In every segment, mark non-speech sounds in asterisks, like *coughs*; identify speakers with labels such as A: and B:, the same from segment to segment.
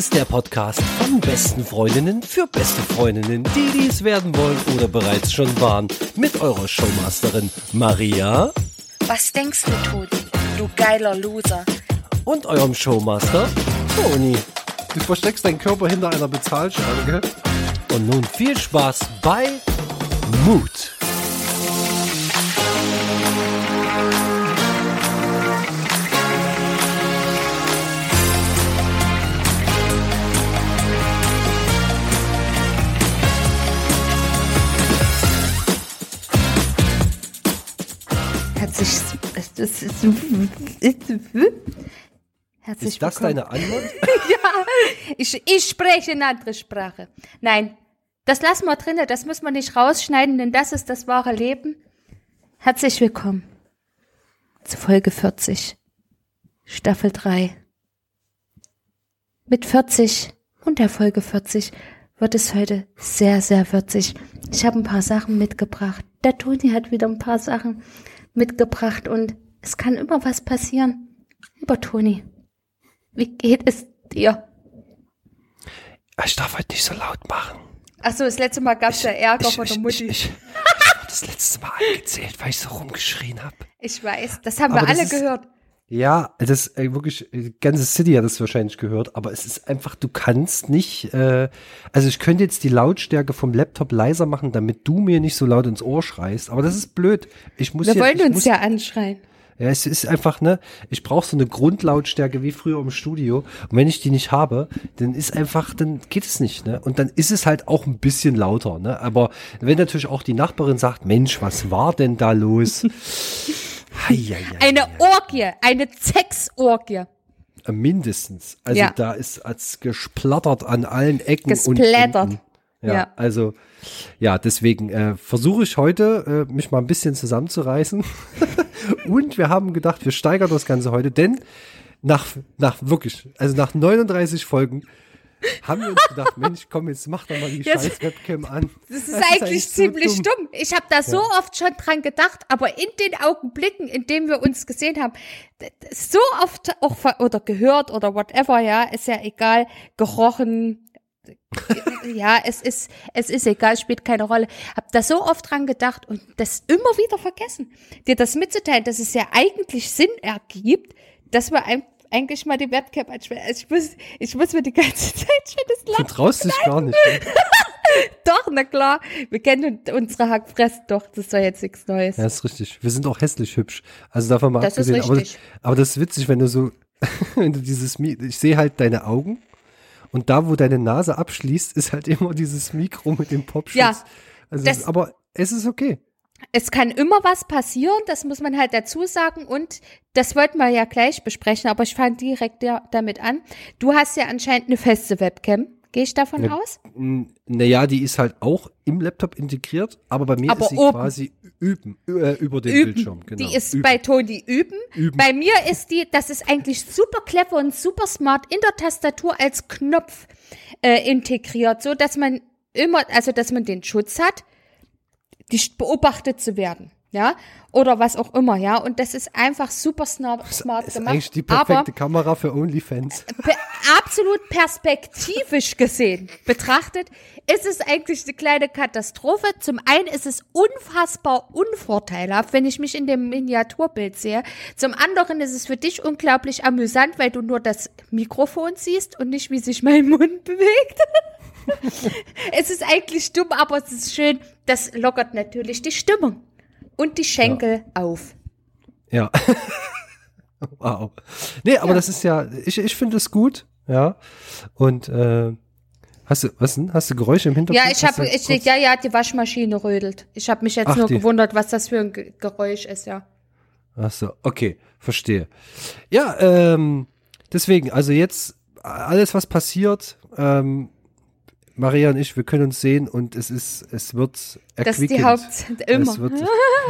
A: ist der Podcast von besten Freundinnen für beste Freundinnen, die dies werden wollen oder bereits schon waren. Mit eurer Showmasterin Maria.
B: Was denkst du, Toni? Du geiler Loser.
A: Und eurem Showmaster Toni.
C: Du versteckst deinen Körper hinter einer Bezahlscheibe, gell?
A: Und nun viel Spaß bei Mut.
B: Herzlich
A: Ist das
B: willkommen.
A: deine Antwort? *laughs*
B: ja, ich, ich spreche eine andere Sprache. Nein, das lassen wir drinnen, das muss man nicht rausschneiden, denn das ist das wahre Leben. Herzlich willkommen zu Folge 40, Staffel 3. Mit 40 und der Folge 40 wird es heute sehr, sehr würzig. Ich habe ein paar Sachen mitgebracht. Der Toni hat wieder ein paar Sachen mitgebracht und es kann immer was passieren. Lieber Toni, wie geht es dir?
A: Ich darf heute nicht so laut machen.
B: Achso, das letzte Mal gab es ja Ärger
A: ich,
B: von der
A: ich,
B: Mutti.
A: Ich,
B: Ich,
A: ich, ich wurde das letzte Mal angezählt, weil ich so rumgeschrien habe.
B: weiß, das haben
C: Aber
B: wir alle
C: ist-
B: gehört.
C: Ja, das äh, wirklich, äh, ganze City hat das wahrscheinlich gehört, aber es ist einfach, du kannst nicht, äh, also ich könnte jetzt die Lautstärke vom Laptop leiser machen, damit du mir nicht so laut ins Ohr schreist, aber das ist blöd. Ich muss
B: Wir
C: ja,
B: wollen
C: ich
B: uns
C: muss,
B: ja anschreien.
C: Ja, es ist einfach, ne, ich brauche so eine Grundlautstärke wie früher im Studio. Und wenn ich die nicht habe, dann ist einfach, dann geht es nicht, ne? Und dann ist es halt auch ein bisschen lauter, ne? Aber wenn natürlich auch die Nachbarin sagt, Mensch, was war denn da los? *laughs*
B: Eine Orgie, eine Sexorgie.
C: Äh, Mindestens. Also
B: Ja.
C: da ist als gesplattert an allen Ecken und
B: Gesplattert.
C: Enden. Ja,
B: Ja.
C: also ja, deswegen äh, versuche ich heute, äh, mich mal ein bisschen zusammenzureißen. *laughs* und wir haben gedacht, wir steigern das Ganze heute, denn nach, nach wirklich, also nach 39 Folgen haben wir uns gedacht, Mensch, komm, jetzt mach doch mal die
B: Jetzt-
C: scheiß Webcam an.
B: Das ist eigentlich
C: so
B: ziemlich dumm. Ich habe da so oft schon dran gedacht, aber in den Augenblicken, in denen wir uns gesehen haben, so oft auch oder gehört oder whatever, ja, ist ja egal, gerochen. Ja, es ist, es ist egal, spielt keine Rolle. Hab da so oft dran gedacht und das immer wieder vergessen. Dir das mitzuteilen, dass es ja eigentlich Sinn ergibt, dass wir ein, eigentlich mal die Webcam einschwellen. Also ich muss, ich muss mir die ganze *laughs* Zeit schon das
C: Du
B: Lachen
C: traust dich gar nicht. *laughs*
B: doch, na klar. Wir kennen unsere Hackfresse doch. Das ist doch jetzt nichts Neues.
C: Ja, ist richtig. Wir sind auch hässlich hübsch. Also davon mal
B: Das
C: abgesehen. Aber, aber das ist witzig, wenn du so, *laughs* wenn du dieses, ich sehe halt deine Augen und da, wo deine Nase abschließt, ist halt immer dieses Mikro mit dem Popschutz.
B: Ja,
C: also
B: das-
C: aber es ist okay.
B: Es kann immer was passieren, das muss man halt dazu sagen. Und das wollten wir ja gleich besprechen, aber ich fange direkt ja damit an. Du hast ja anscheinend eine feste Webcam. Gehe ich davon
C: Ja.
B: aus?
C: Naja, die ist halt auch im Laptop integriert, aber bei mir
B: Aber
C: ist sie
B: oben.
C: quasi üben, äh, über den
B: Üben.
C: Bildschirm. Genau.
B: Die ist
C: üben.
B: bei Toni üben.
C: Üben.
B: Bei mir ist die, das ist eigentlich super clever und super smart in der Tastatur als Knopf äh, integriert, so dass man immer, also dass man den Schutz hat, die sch- beobachtet zu werden. Ja, oder was auch immer, ja. Und das ist einfach super smart, smart
C: ist
B: gemacht.
C: eigentlich die perfekte Kamera für OnlyFans. *laughs*
B: pe- absolut perspektivisch gesehen betrachtet, ist es eigentlich eine kleine Katastrophe. Zum einen ist es unfassbar unvorteilhaft, wenn ich mich in dem Miniaturbild sehe. Zum anderen ist es für dich unglaublich amüsant, weil du nur das Mikrofon siehst und nicht, wie sich mein Mund *laughs* bewegt. es ist eigentlich dumm, aber es ist schön. Das lockert natürlich die Stimmung und die Schenkel auf.
C: Ja. *laughs* wow. Nee, aber das ist ja, ich, ich finde es gut, ja. Und äh, hast du, was denn? Hast du Geräusche im Hintergrund?
B: Ja, ich habe, ich,
C: kurz-
B: ja, ja, die Waschmaschine rödelt. Ich habe mich jetzt
C: Ach,
B: nur
C: die-
B: gewundert, was das für ein Ge- Geräusch ist, ja.
C: Ach so, okay, verstehe. Ja, ähm, deswegen, also jetzt alles, was passiert, ähm, Maria und ich, wir können uns sehen und es ist, es wird
B: Das ist die
C: erquickend.
B: Hauptzeit *laughs* immer.
C: Es wird,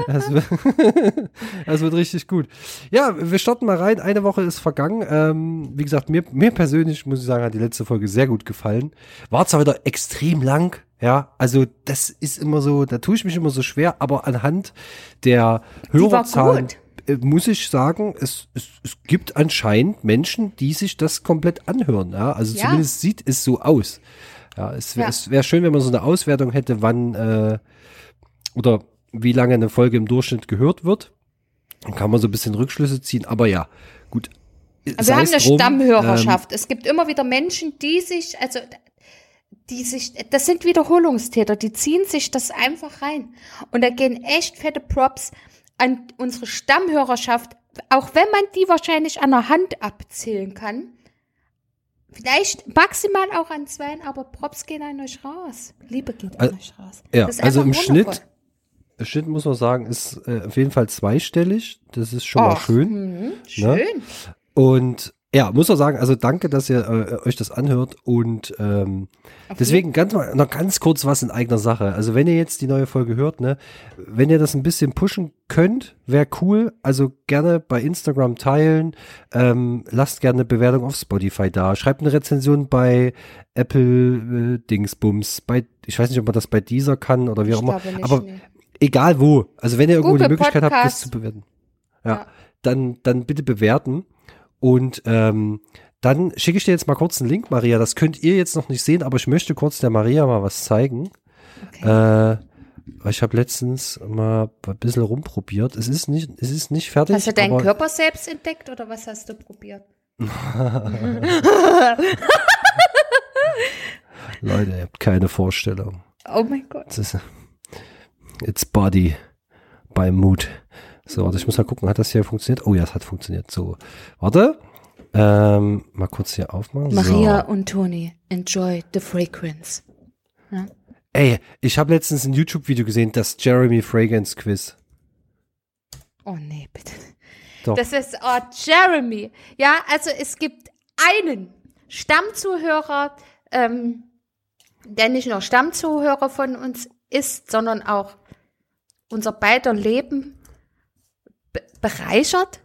C: es, wird, *laughs* es wird richtig gut. Ja, wir starten mal rein. Eine Woche ist vergangen. Ähm, wie gesagt, mir, mir persönlich, muss ich sagen, hat die letzte Folge sehr gut gefallen. War zwar wieder extrem lang, ja, also das ist immer so, da tue ich mich immer so schwer, aber anhand der Hörerzahlen äh, muss ich sagen, es, es, es gibt anscheinend Menschen, die sich das komplett anhören. Ja? Also
B: Ja.
C: zumindest sieht es so aus. Ja, es wäre
B: Ja.
C: wär schön, wenn man so eine Auswertung hätte, wann äh, oder wie lange eine Folge im Durchschnitt gehört wird. Dann kann man so ein bisschen Rückschlüsse ziehen. Aber ja, gut.
B: Also wir haben eine
C: drum,
B: Stammhörerschaft. es gibt immer wieder Menschen, die sich, also die sich, das sind Wiederholungstäter, die ziehen sich das einfach rein. Und da gehen echt fette Props an unsere Stammhörerschaft, auch wenn man die wahrscheinlich an der Hand abzählen kann. Vielleicht maximal auch an zweien, aber Props gehen an euch raus. Liebe geht an
C: Al-
B: euch raus.
C: ja, also im
B: wundervoll.
C: Schnitt, im Schnitt muss man sagen, ist äh, auf jeden Fall zweistellig. Das ist schon mal
B: Ach,
C: schön.
B: mhm, schön.
C: Und ja, muss man sagen, also danke, dass ihr äh, euch das anhört und ähm, deswegen ganz mal noch ganz kurz was in eigener Sache. Also wenn ihr jetzt die neue Folge hört, ne, wenn ihr das ein bisschen pushen könnt, wäre cool. Also gerne bei Instagram teilen, ähm, lasst gerne eine Bewertung auf Spotify da, schreibt eine Rezension bei Apple äh, Dingsbums, bei ich weiß nicht, ob man das bei dieser kann oder wie auch immer, aber
B: nee.
C: egal wo. Also wenn ihr irgendwo
B: Google
C: die Möglichkeit habt, das
B: Podcast.
C: zu bewerten. Ja,
B: Ja.
C: Dann, dann bitte bewerten. Und ähm, dann schicke ich dir jetzt mal kurz einen Link, Maria. Das könnt ihr jetzt noch nicht sehen, aber ich möchte kurz der Maria mal was zeigen.
B: Okay.
C: Äh, ich habe letztens mal ein bisschen rumprobiert. Es ist nicht, es ist nicht fertig.
B: Hast du deinen Körper selbst entdeckt oder was hast du probiert? *laughs*
C: Leute, ihr habt keine Vorstellung.
B: Oh mein Gott.
C: It's body by mood. So, warte, ich muss mal gucken, hat das hier funktioniert? Oh ja, es hat funktioniert. So, warte. Ähm, mal kurz hier aufmachen.
B: Maria
C: So.
B: und Toni, enjoy the fragrance.
C: Ey, ich habe letztens ein YouTube-Video gesehen, das Jeremy Fragrance Quiz.
B: Oh nee, bitte.
C: Doch.
B: Das ist oh, Jeremy. Ja, also es gibt einen Stammzuhörer, ähm, der nicht nur Stammzuhörer von uns ist, sondern auch unser beider Leben be bereichert.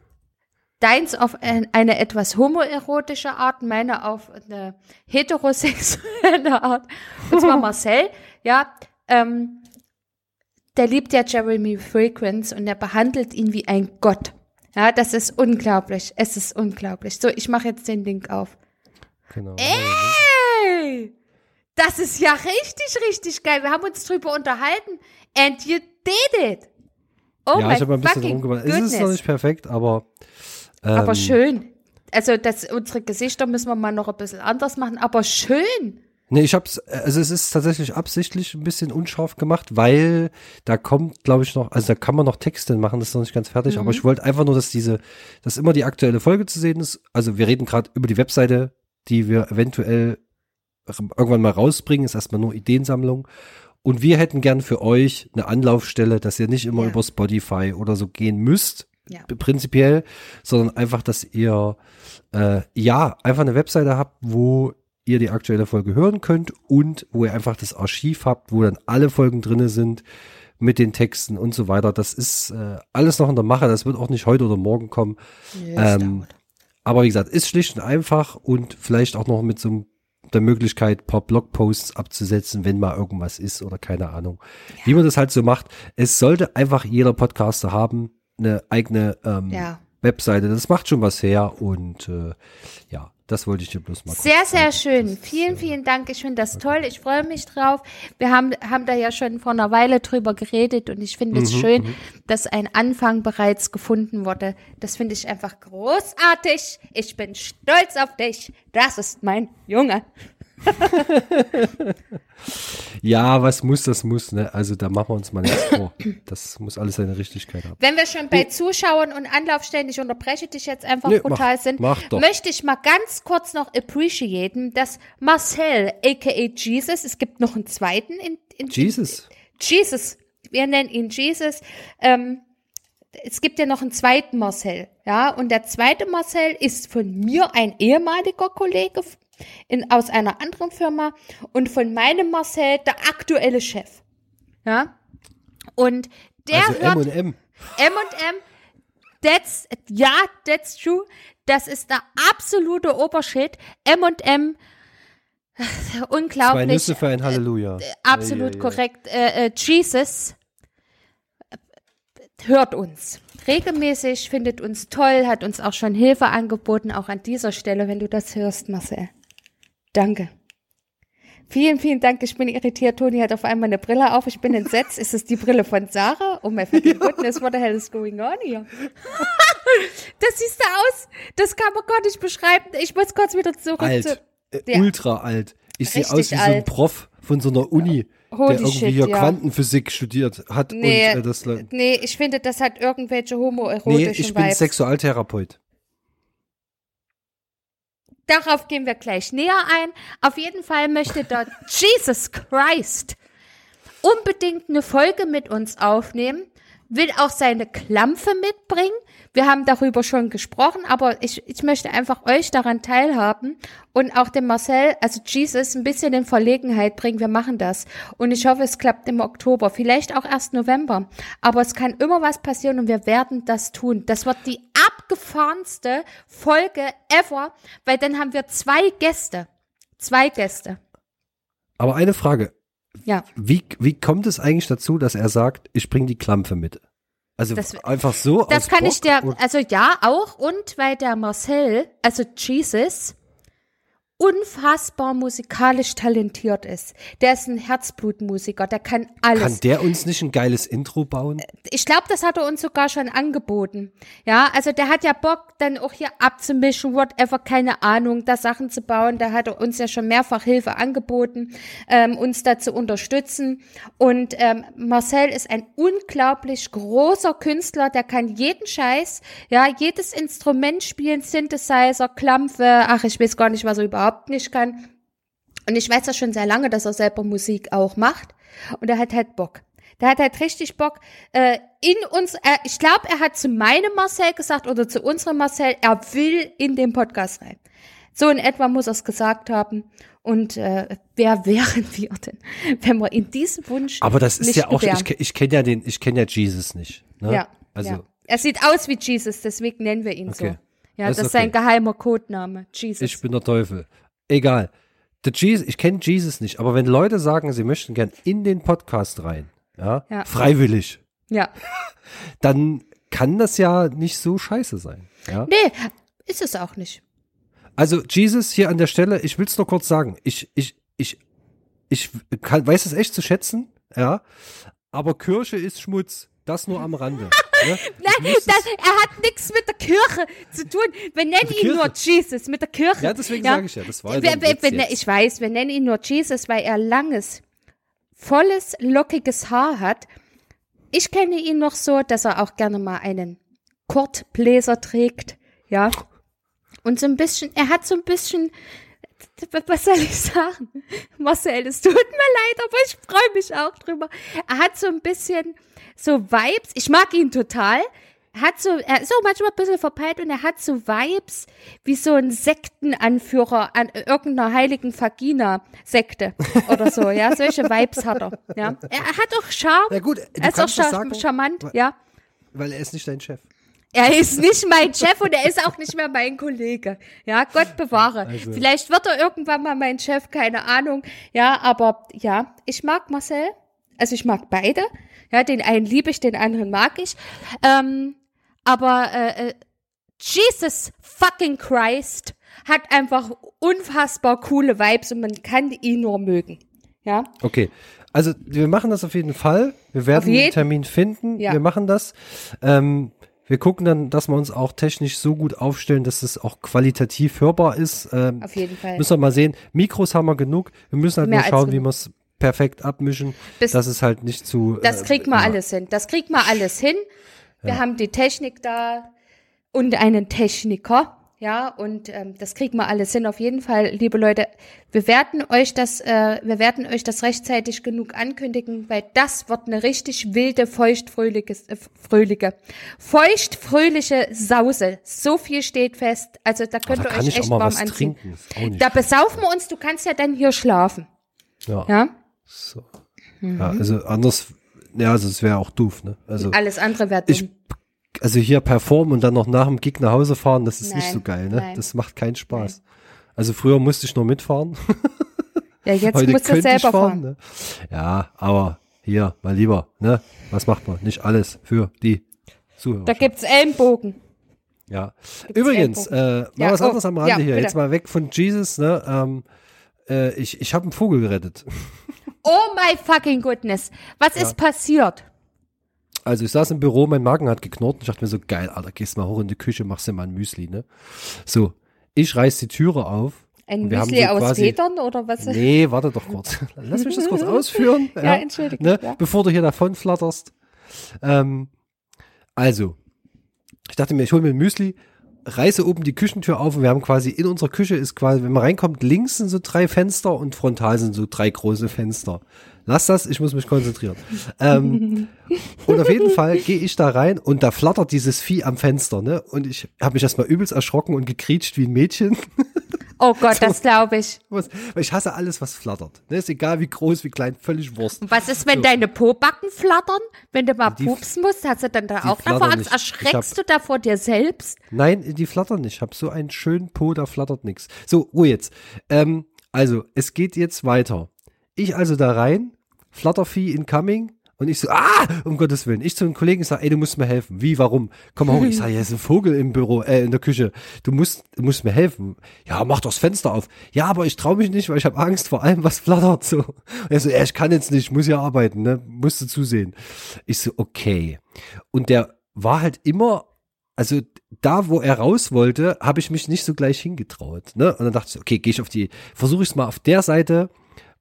B: Deins auf ein, eine etwas homoerotische Art, meine auf eine heterosexuelle *laughs* Art. Und zwar Marcel, ja, ähm, der liebt ja Jeremy Fragrance und er behandelt ihn wie ein Gott. Ja, das ist unglaublich. Es ist unglaublich. So, ich mache jetzt den Link auf.
C: Genau.
B: Ey! Das ist ja richtig, richtig geil. Wir haben uns drüber unterhalten. And you did it. Oh
C: ja, ich habe ein bisschen rumgemacht. Es ist noch nicht perfekt, aber ähm,
B: aber schön. Also, das, unsere Gesichter müssen wir mal noch ein bisschen anders machen, aber schön.
C: Nee, ich hab's, also es ist tatsächlich absichtlich ein bisschen unscharf gemacht, weil da kommt, glaube ich, noch, also da kann man noch Texte machen, das ist noch nicht ganz fertig,
B: Mhm.
C: aber ich wollte einfach nur, dass diese, dass immer die aktuelle Folge zu sehen ist. Also wir reden gerade über die Webseite, die wir eventuell irgendwann mal rausbringen, ist erstmal nur Ideensammlung. Und wir hätten gern für euch eine Anlaufstelle, dass ihr nicht immer
B: Ja.
C: über Spotify oder so gehen müsst,
B: Ja.
C: prinzipiell, sondern einfach, dass ihr äh, ja einfach eine Webseite habt, wo ihr die aktuelle Folge hören könnt und wo ihr einfach das Archiv habt, wo dann alle Folgen drinne sind mit den Texten und so weiter. Das ist äh, alles noch in der Mache. Das wird auch nicht heute oder morgen kommen. Ähm, aber wie gesagt, ist schlicht und einfach und vielleicht auch noch mit so einem- der Möglichkeit, ein paar Blogposts abzusetzen, wenn mal irgendwas ist oder keine Ahnung. Wie man das halt so macht. Es sollte einfach jeder Podcaster haben, eine eigene ähm,
B: Ja.
C: Webseite. Das macht schon was her und äh, ja, das wollte ich dir bloß mal
B: Sehr, sehr schön.
C: Das
B: Vielen, vielen Dank. Ich finde das toll. Ich freue mich drauf. Wir haben, haben da ja schon vor einer Weile drüber geredet und ich finde es
C: Mhm,
B: schön, dass ein Anfang bereits gefunden wurde. Das finde ich einfach großartig. Ich bin stolz auf dich. Das ist mein Junge. *laughs*
C: Ja, was muss, das muss, ne? Also da machen wir uns mal nichts vor. Das muss alles seine Richtigkeit haben.
B: Wenn wir schon bei Zuschauern und Anlaufstellen, ich unterbreche dich jetzt einfach
C: Nee,
B: brutal
C: mach-
B: sind,
C: mach
B: möchte ich mal ganz kurz noch appreciaten, dass Marcel, aka Jesus, es gibt noch einen zweiten in, in
C: Jesus.
B: Jesus, wir nennen ihn Jesus. Ähm, es gibt ja noch einen zweiten Marcel, ja, und der zweite Marcel ist von mir ein ehemaliger Kollege in, aus einer anderen Firma und von meinem Marcel der aktuelle Chef, ja. Und der
C: also
B: hört
C: M und M.
B: M&M, that's, ja, that's true. Das ist der absolute Obershit. M&M, *laughs*
C: Zwei
B: unglaublich.
C: Nüsse für ein Halleluja.
B: Absolut
C: Ei, ei, ei.
B: korrekt. Äh, äh, Jesus. hört uns regelmäßig, findet uns toll, hat uns auch schon Hilfe angeboten, auch an dieser Stelle, wenn du das hörst, Marcel. Danke. Vielen, vielen Dank. Ich bin irritiert. Toni hat auf einmal eine Brille auf. Ich bin entsetzt. Ist es die Brille von Sarah? Oh my fucking goodness, what the hell is going on here? *laughs* das siehst du aus. Das kann man gar nicht beschreiben. Ich muss kurz wieder zurück
C: Alt.
B: zu.
C: Äh. Ultra alt. Ich sehe aus wie so ein
B: alt.
C: Prof von so einer Uni,
B: Holy
C: der irgendwie
B: shit,
C: hier
B: ja.
C: Quantenphysik studiert hat
B: Nee,
C: und äh, das le-
B: nee, ich finde, das hat irgendwelche homoerotischen
C: Nee, ich bin
B: Vibes.
C: Sexualtherapeut.
B: Darauf gehen wir gleich näher ein. Auf jeden Fall möchte der *laughs* Jesus Christ unbedingt eine Folge mit uns aufnehmen, will auch seine Klampfe mitbringen. Wir haben darüber schon gesprochen, aber ich, ich möchte einfach euch daran teilhaben und auch dem Marcel, also Jesus, ein bisschen in Verlegenheit bringen. Wir machen das. Und ich hoffe, es klappt im Oktober, vielleicht auch erst November. Aber es kann immer was passieren und wir werden das tun. Das wird die abgefahrenste Folge ever, weil dann haben wir zwei Gäste. Zwei Gäste.
C: Aber eine Frage.
B: Ja.
C: Wie, wie kommt es eigentlich dazu, dass er sagt, ich bringe die Klampfe mit? Also
B: Das-
C: einfach so
B: Das kann
C: Bock
B: ich dir, also ja, auch und weil der Marcel, also Jesus, unfassbar musikalisch talentiert ist. Der ist ein Herzblutmusiker, der kann alles.
C: Kann der uns nicht ein geiles Intro bauen?
B: ich glaube, das hat er uns sogar schon angeboten. Ja, also der hat ja Bock, dann auch hier abzumischen, whatever, keine Ahnung, da Sachen zu bauen. Da hat er uns ja schon mehrfach Hilfe angeboten, ähm, uns da zu unterstützen. Und ähm, Marcel ist ein unglaublich großer Künstler, der kann jeden Scheiß, ja, jedes Instrument spielen, Synthesizer, Klampfe, ach, ich weiß gar nicht, was er überhaupt nicht kann. Und ich weiß ja schon sehr lange, dass er selber Musik auch macht. Und er hat halt Bock. Der hat halt richtig Bock äh, in uns. Äh, ich glaube, er hat zu meinem Marcel gesagt oder zu unserem Marcel, er will in den Podcast rein. So in etwa muss er es gesagt haben. Und äh, wer *laughs* wären wir denn, wenn wir in diesem Wunsch
C: Aber das ist ja auch,
B: gewähren?
C: ich, ich kenne ja den, ich kenne ja Jesus nicht. Ne?
B: Ja,
C: Also,
B: ja. Er sieht aus wie Jesus, deswegen nennen wir ihn
C: Okay.
B: so. Ja,
C: Das
B: das,
C: ist
B: ist sein
C: okay.
B: geheimer Codename. Jesus.
C: ich bin der Teufel. Egal. Der Jesus, ich kenne Jesus nicht, aber wenn Leute sagen, sie möchten gern in den Podcast rein, ja,
B: Ja.
C: freiwillig,
B: ja. *laughs*
C: dann kann das ja nicht so scheiße sein. Ja?
B: Nee, ist es auch nicht.
C: Also Jesus hier an der Stelle, ich will es nur kurz sagen, ich, ich, ich, ich kann, weiß es echt zu schätzen, ja, aber Kirche ist Schmutz, das nur am Rande. Ne? *laughs*
B: Nein, das, er hat nichts mit der Kirche zu tun. Wir nennen ihn nur? Jesus, mit der Kirche.
C: Ja, deswegen sage ich ja, das war ja
B: wir, wir,
C: jetzt.
B: Ich weiß, wir nennen ihn nur Jesus, weil er langes, volles, lockiges Haar hat. Ich kenne ihn noch so, dass er auch gerne mal einen Kurtbläser trägt, ja. Und so ein bisschen, er hat so ein bisschen, was soll ich sagen? Marcel, es tut mir leid, aber ich freue mich auch drüber. Er hat so ein bisschen so Vibes. Ich mag ihn total. Er hat so, er ist auch manchmal ein bisschen verpeilt und er hat so Vibes wie so ein Sektenanführer an irgendeiner heiligen Vagina-Sekte oder so, ja. Solche Vibes hat er, ja. Er hat auch Charme.
C: Ja gut,
B: er ist auch char
C: sagen,
B: charmant,
C: weil-
B: ja.
C: Weil er ist nicht dein Chef.
B: Er ist nicht mein Chef und er ist auch nicht mehr mein Kollege. Ja, Gott bewahre.
C: Also-
B: Vielleicht wird er irgendwann mal mein Chef, keine Ahnung. Ja, aber ja, ich mag Marcel. Also ich mag beide. Ja, den einen liebe ich, den anderen mag ich. Ähm, aber äh, äh, Jesus fucking Christ hat einfach unfassbar coole Vibes und man kann ihn nur mögen. Ja,
C: Okay, also wir machen das auf jeden Fall. Wir werden einen Termin finden.
B: Ja.
C: Wir machen das. Ähm, wir gucken dann, dass wir uns auch technisch so gut aufstellen, dass es auch qualitativ hörbar ist. Ähm,
B: auf jeden Fall.
C: müssen wir mal sehen. Mikros haben wir genug. Wir müssen halt
B: Mehr
C: nur schauen, wie wir es perfekt abmischen,
B: Bis-
C: dass es halt nicht zu.
B: Das
C: äh,
B: kriegt man
C: ja.
B: alles hin. Das kriegt man alles hin. Wir haben die Technik da und einen Techniker. Ja, und ähm, das kriegt man alles hin. Auf jeden Fall, liebe Leute, wir werden euch das, äh, wir werden euch das rechtzeitig genug ankündigen, weil das wird eine richtig wilde, feuchtfröhliche, äh, fröhliche, feuchtfröhliche Sause. So viel steht fest. Also da könnt
C: Da
B: ihr
C: kann
B: euch
C: ich auch
B: echt
C: mal
B: warm
C: was
B: anziehen. Da besaufen wir uns. Du kannst ja dann hier schlafen.
C: ja.
B: Ja,
C: So.
B: Mhm.
C: ja, also anders, ja, also es wäre auch doof, ne? Also,
B: alles andere wäre
C: ich,
B: dumm.
C: also hier performen und dann noch nach dem Gig nach Hause fahren, das ist nicht
B: Nein,
C: so geil, ne?
B: nein.
C: Das macht keinen Spaß. Also früher musste ich nur mitfahren.
B: Ja, jetzt
C: Heute
B: musst du selber fahren.
C: Ne? Ja, aber hier, mal lieber, ne? Was macht man? Nicht alles für die Zuhörer.
B: Da gibt's Ellenbogen.
C: Ja. Übrigens, äh, mal
B: Ja,
C: was
B: oh,
C: anderes am Rande
B: ja,
C: hier.
B: bitte.
C: Jetzt mal weg von Jesus, ne? Ähm, äh, ich ich habe einen Vogel gerettet.
B: Oh my fucking goodness. Was ist passiert?
C: Also ich saß im Büro, mein Magen hat geknurrt und ich dachte mir so, geil, Alter, gehst mal hoch in die Küche, machst dir mal ein Müsli, ne? So, ich reiß die Türe auf.
B: Ein Müsli
C: so
B: aus
C: quasi-
B: Federn oder was?
C: Nee, warte doch kurz. *laughs* Lass mich das kurz ausführen.
B: Ja, entschuldige,
C: Ne?
B: ja.
C: Bevor du hier davon flatterst. Ähm, also, ich dachte mir, ich hole mir ein Müsli, reiße oben die Küchentür auf und wir haben quasi in unserer Küche ist quasi, wenn man reinkommt, links sind so drei Fenster und frontal sind so drei große Fenster. Lass das, ich muss mich konzentrieren. ähm, *laughs* und auf jeden Fall gehe ich da rein und da flattert dieses Vieh am Fenster, ne? Und ich habe mich erstmal übelst erschrocken und gekriecht wie ein Mädchen.
B: Oh Gott, das glaube ich.
C: Was, weil ich hasse alles, was flattert. Ne? Ist egal, wie groß, wie klein, völlig Wurst.
B: Und was ist, wenn deine Pobacken flattern? Wenn du mal
C: Die-
B: pupsen musst, hast du dann da auch davor Angst? Erschreckst du da vor dir selbst?
C: Nein, die flattern nicht. Ich habe so einen schönen Po, da flattert nichts. So, Ruhe jetzt. Ähm, also, es geht jetzt weiter. Ich also da rein, Flattervieh incoming. Und ich so, ah, um Gottes Willen. Ich zu einem Kollegen sage, ey, du musst mir helfen. Wie, warum? Komm mal hoch. Ich sage, ja, ist ein Vogel im Büro, äh, in der Küche. Du musst, du musst mir helfen. Ja, mach doch das Fenster auf. Ja, aber ich traue mich nicht, weil ich habe Angst vor allem, was flattert. So. Und er so, ja, ich kann jetzt nicht, ich muss ja arbeiten, ne? Musst du zusehen. Ich so, okay. Und der war halt immer also da, wo er raus wollte, habe ich mich nicht so gleich hingetraut. Ne? Und dann dachte ich, okay, gehe ich auf die, versuche ich es mal auf der Seite,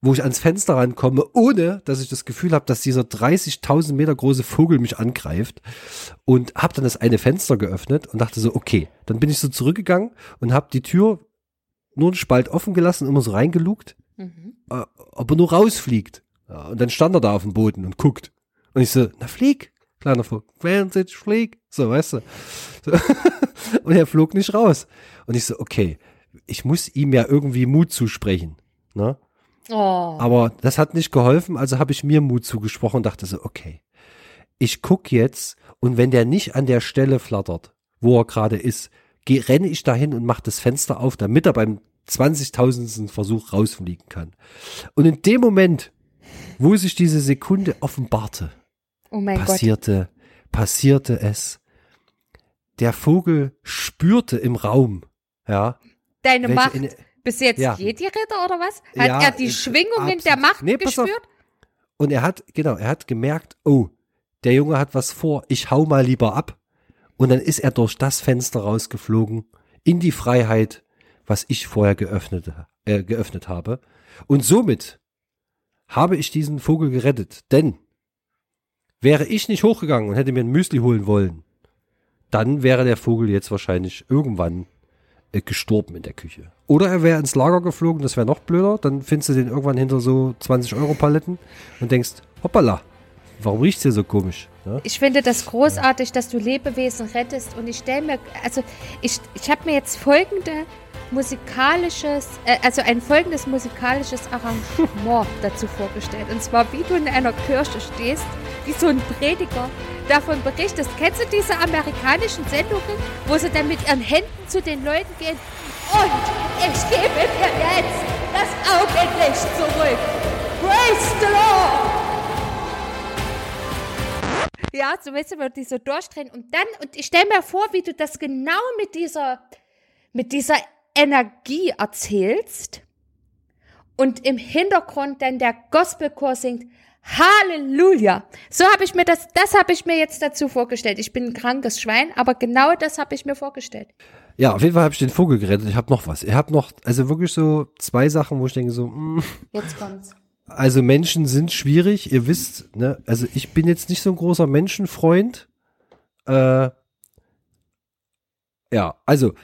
C: wo ich ans Fenster rankomme, ohne dass ich das Gefühl habe, dass dieser 30.000 Meter große Vogel mich angreift. Und habe dann das eine Fenster geöffnet und dachte so, okay, dann bin ich so zurückgegangen und habe die Tür nur einen Spalt offen gelassen, immer so reingelugt, äh, ob er nur rausfliegt. Ja, und dann stand er da auf dem Boden und guckt. Und ich so, na flieg, kleiner Vogel, ich flieg. So, weißt du. So. *laughs* und er flog nicht raus. Und ich so, okay, ich muss ihm ja irgendwie Mut zusprechen. Ne?
B: Oh.
C: Aber das hat nicht geholfen, also habe ich mir Mut zugesprochen und dachte so, okay, ich guck jetzt und wenn der nicht an der Stelle flattert, wo er gerade ist, geh, renne ich dahin und mache das Fenster auf, damit er beim 20.000. Versuch rausfliegen kann. Und in dem Moment, wo sich diese Sekunde offenbarte,
B: oh mein Gott.
C: passierte, passierte es. Der Vogel spürte im Raum, ja,
B: Deine Macht.
C: Ener-
B: Bis jetzt
C: Ja.
B: Jedi-Ritter oder was? Hat
C: Ja,
B: er die Schwingungen der Macht
C: Nee, auf.
B: gespürt?
C: Und er hat, genau, er hat gemerkt, oh, der Junge hat was vor, ich hau mal lieber ab. Und dann ist er durch das Fenster rausgeflogen, in die Freiheit, was ich vorher geöffnet, äh, geöffnet habe. Und somit habe ich diesen Vogel gerettet. Denn wäre ich nicht hochgegangen und hätte mir ein Müsli holen wollen, dann wäre der Vogel jetzt wahrscheinlich irgendwann äh, gestorben in der Küche. Oder er wäre ins Lager geflogen, das wäre noch blöder. Dann findest du den irgendwann hinter so 20 Euro Paletten und denkst, hoppala, warum riecht's hier so komisch? Ja?
B: Ich finde das großartig, dass du Lebewesen rettest und ich stelle mir, also ich, ich habe mir jetzt folgende musikalisches, äh, also ein folgendes musikalisches Arrangement *laughs* dazu vorgestellt. Und zwar, wie du in einer Kirche stehst, wie so ein Prediger davon berichtest. Kennst du diese amerikanischen Sendungen, wo sie dann mit ihren Händen zu den Leuten gehen? Und ich gebe dir jetzt das Augenlicht zurück. Praise the Lord! Ja, so weißt du, wird die so durchdrehen und dann, und ich stelle mir vor, wie du das genau mit dieser, mit dieser Energie erzählst und im Hintergrund dann der Gospelchor singt, Halleluja. So habe ich mir das, das habe ich mir jetzt dazu vorgestellt. Ich bin ein krankes Schwein, aber genau das habe ich mir vorgestellt.
C: Ja, auf jeden Fall habe ich den Vogel gerettet. Ich habe noch was. Ich habe noch, also wirklich so zwei Sachen, wo ich denke so, mm,
B: Jetzt kommt's.
C: also Menschen sind schwierig. Ihr wisst, ne, also ich bin jetzt nicht so ein großer Menschenfreund. Äh, ja, also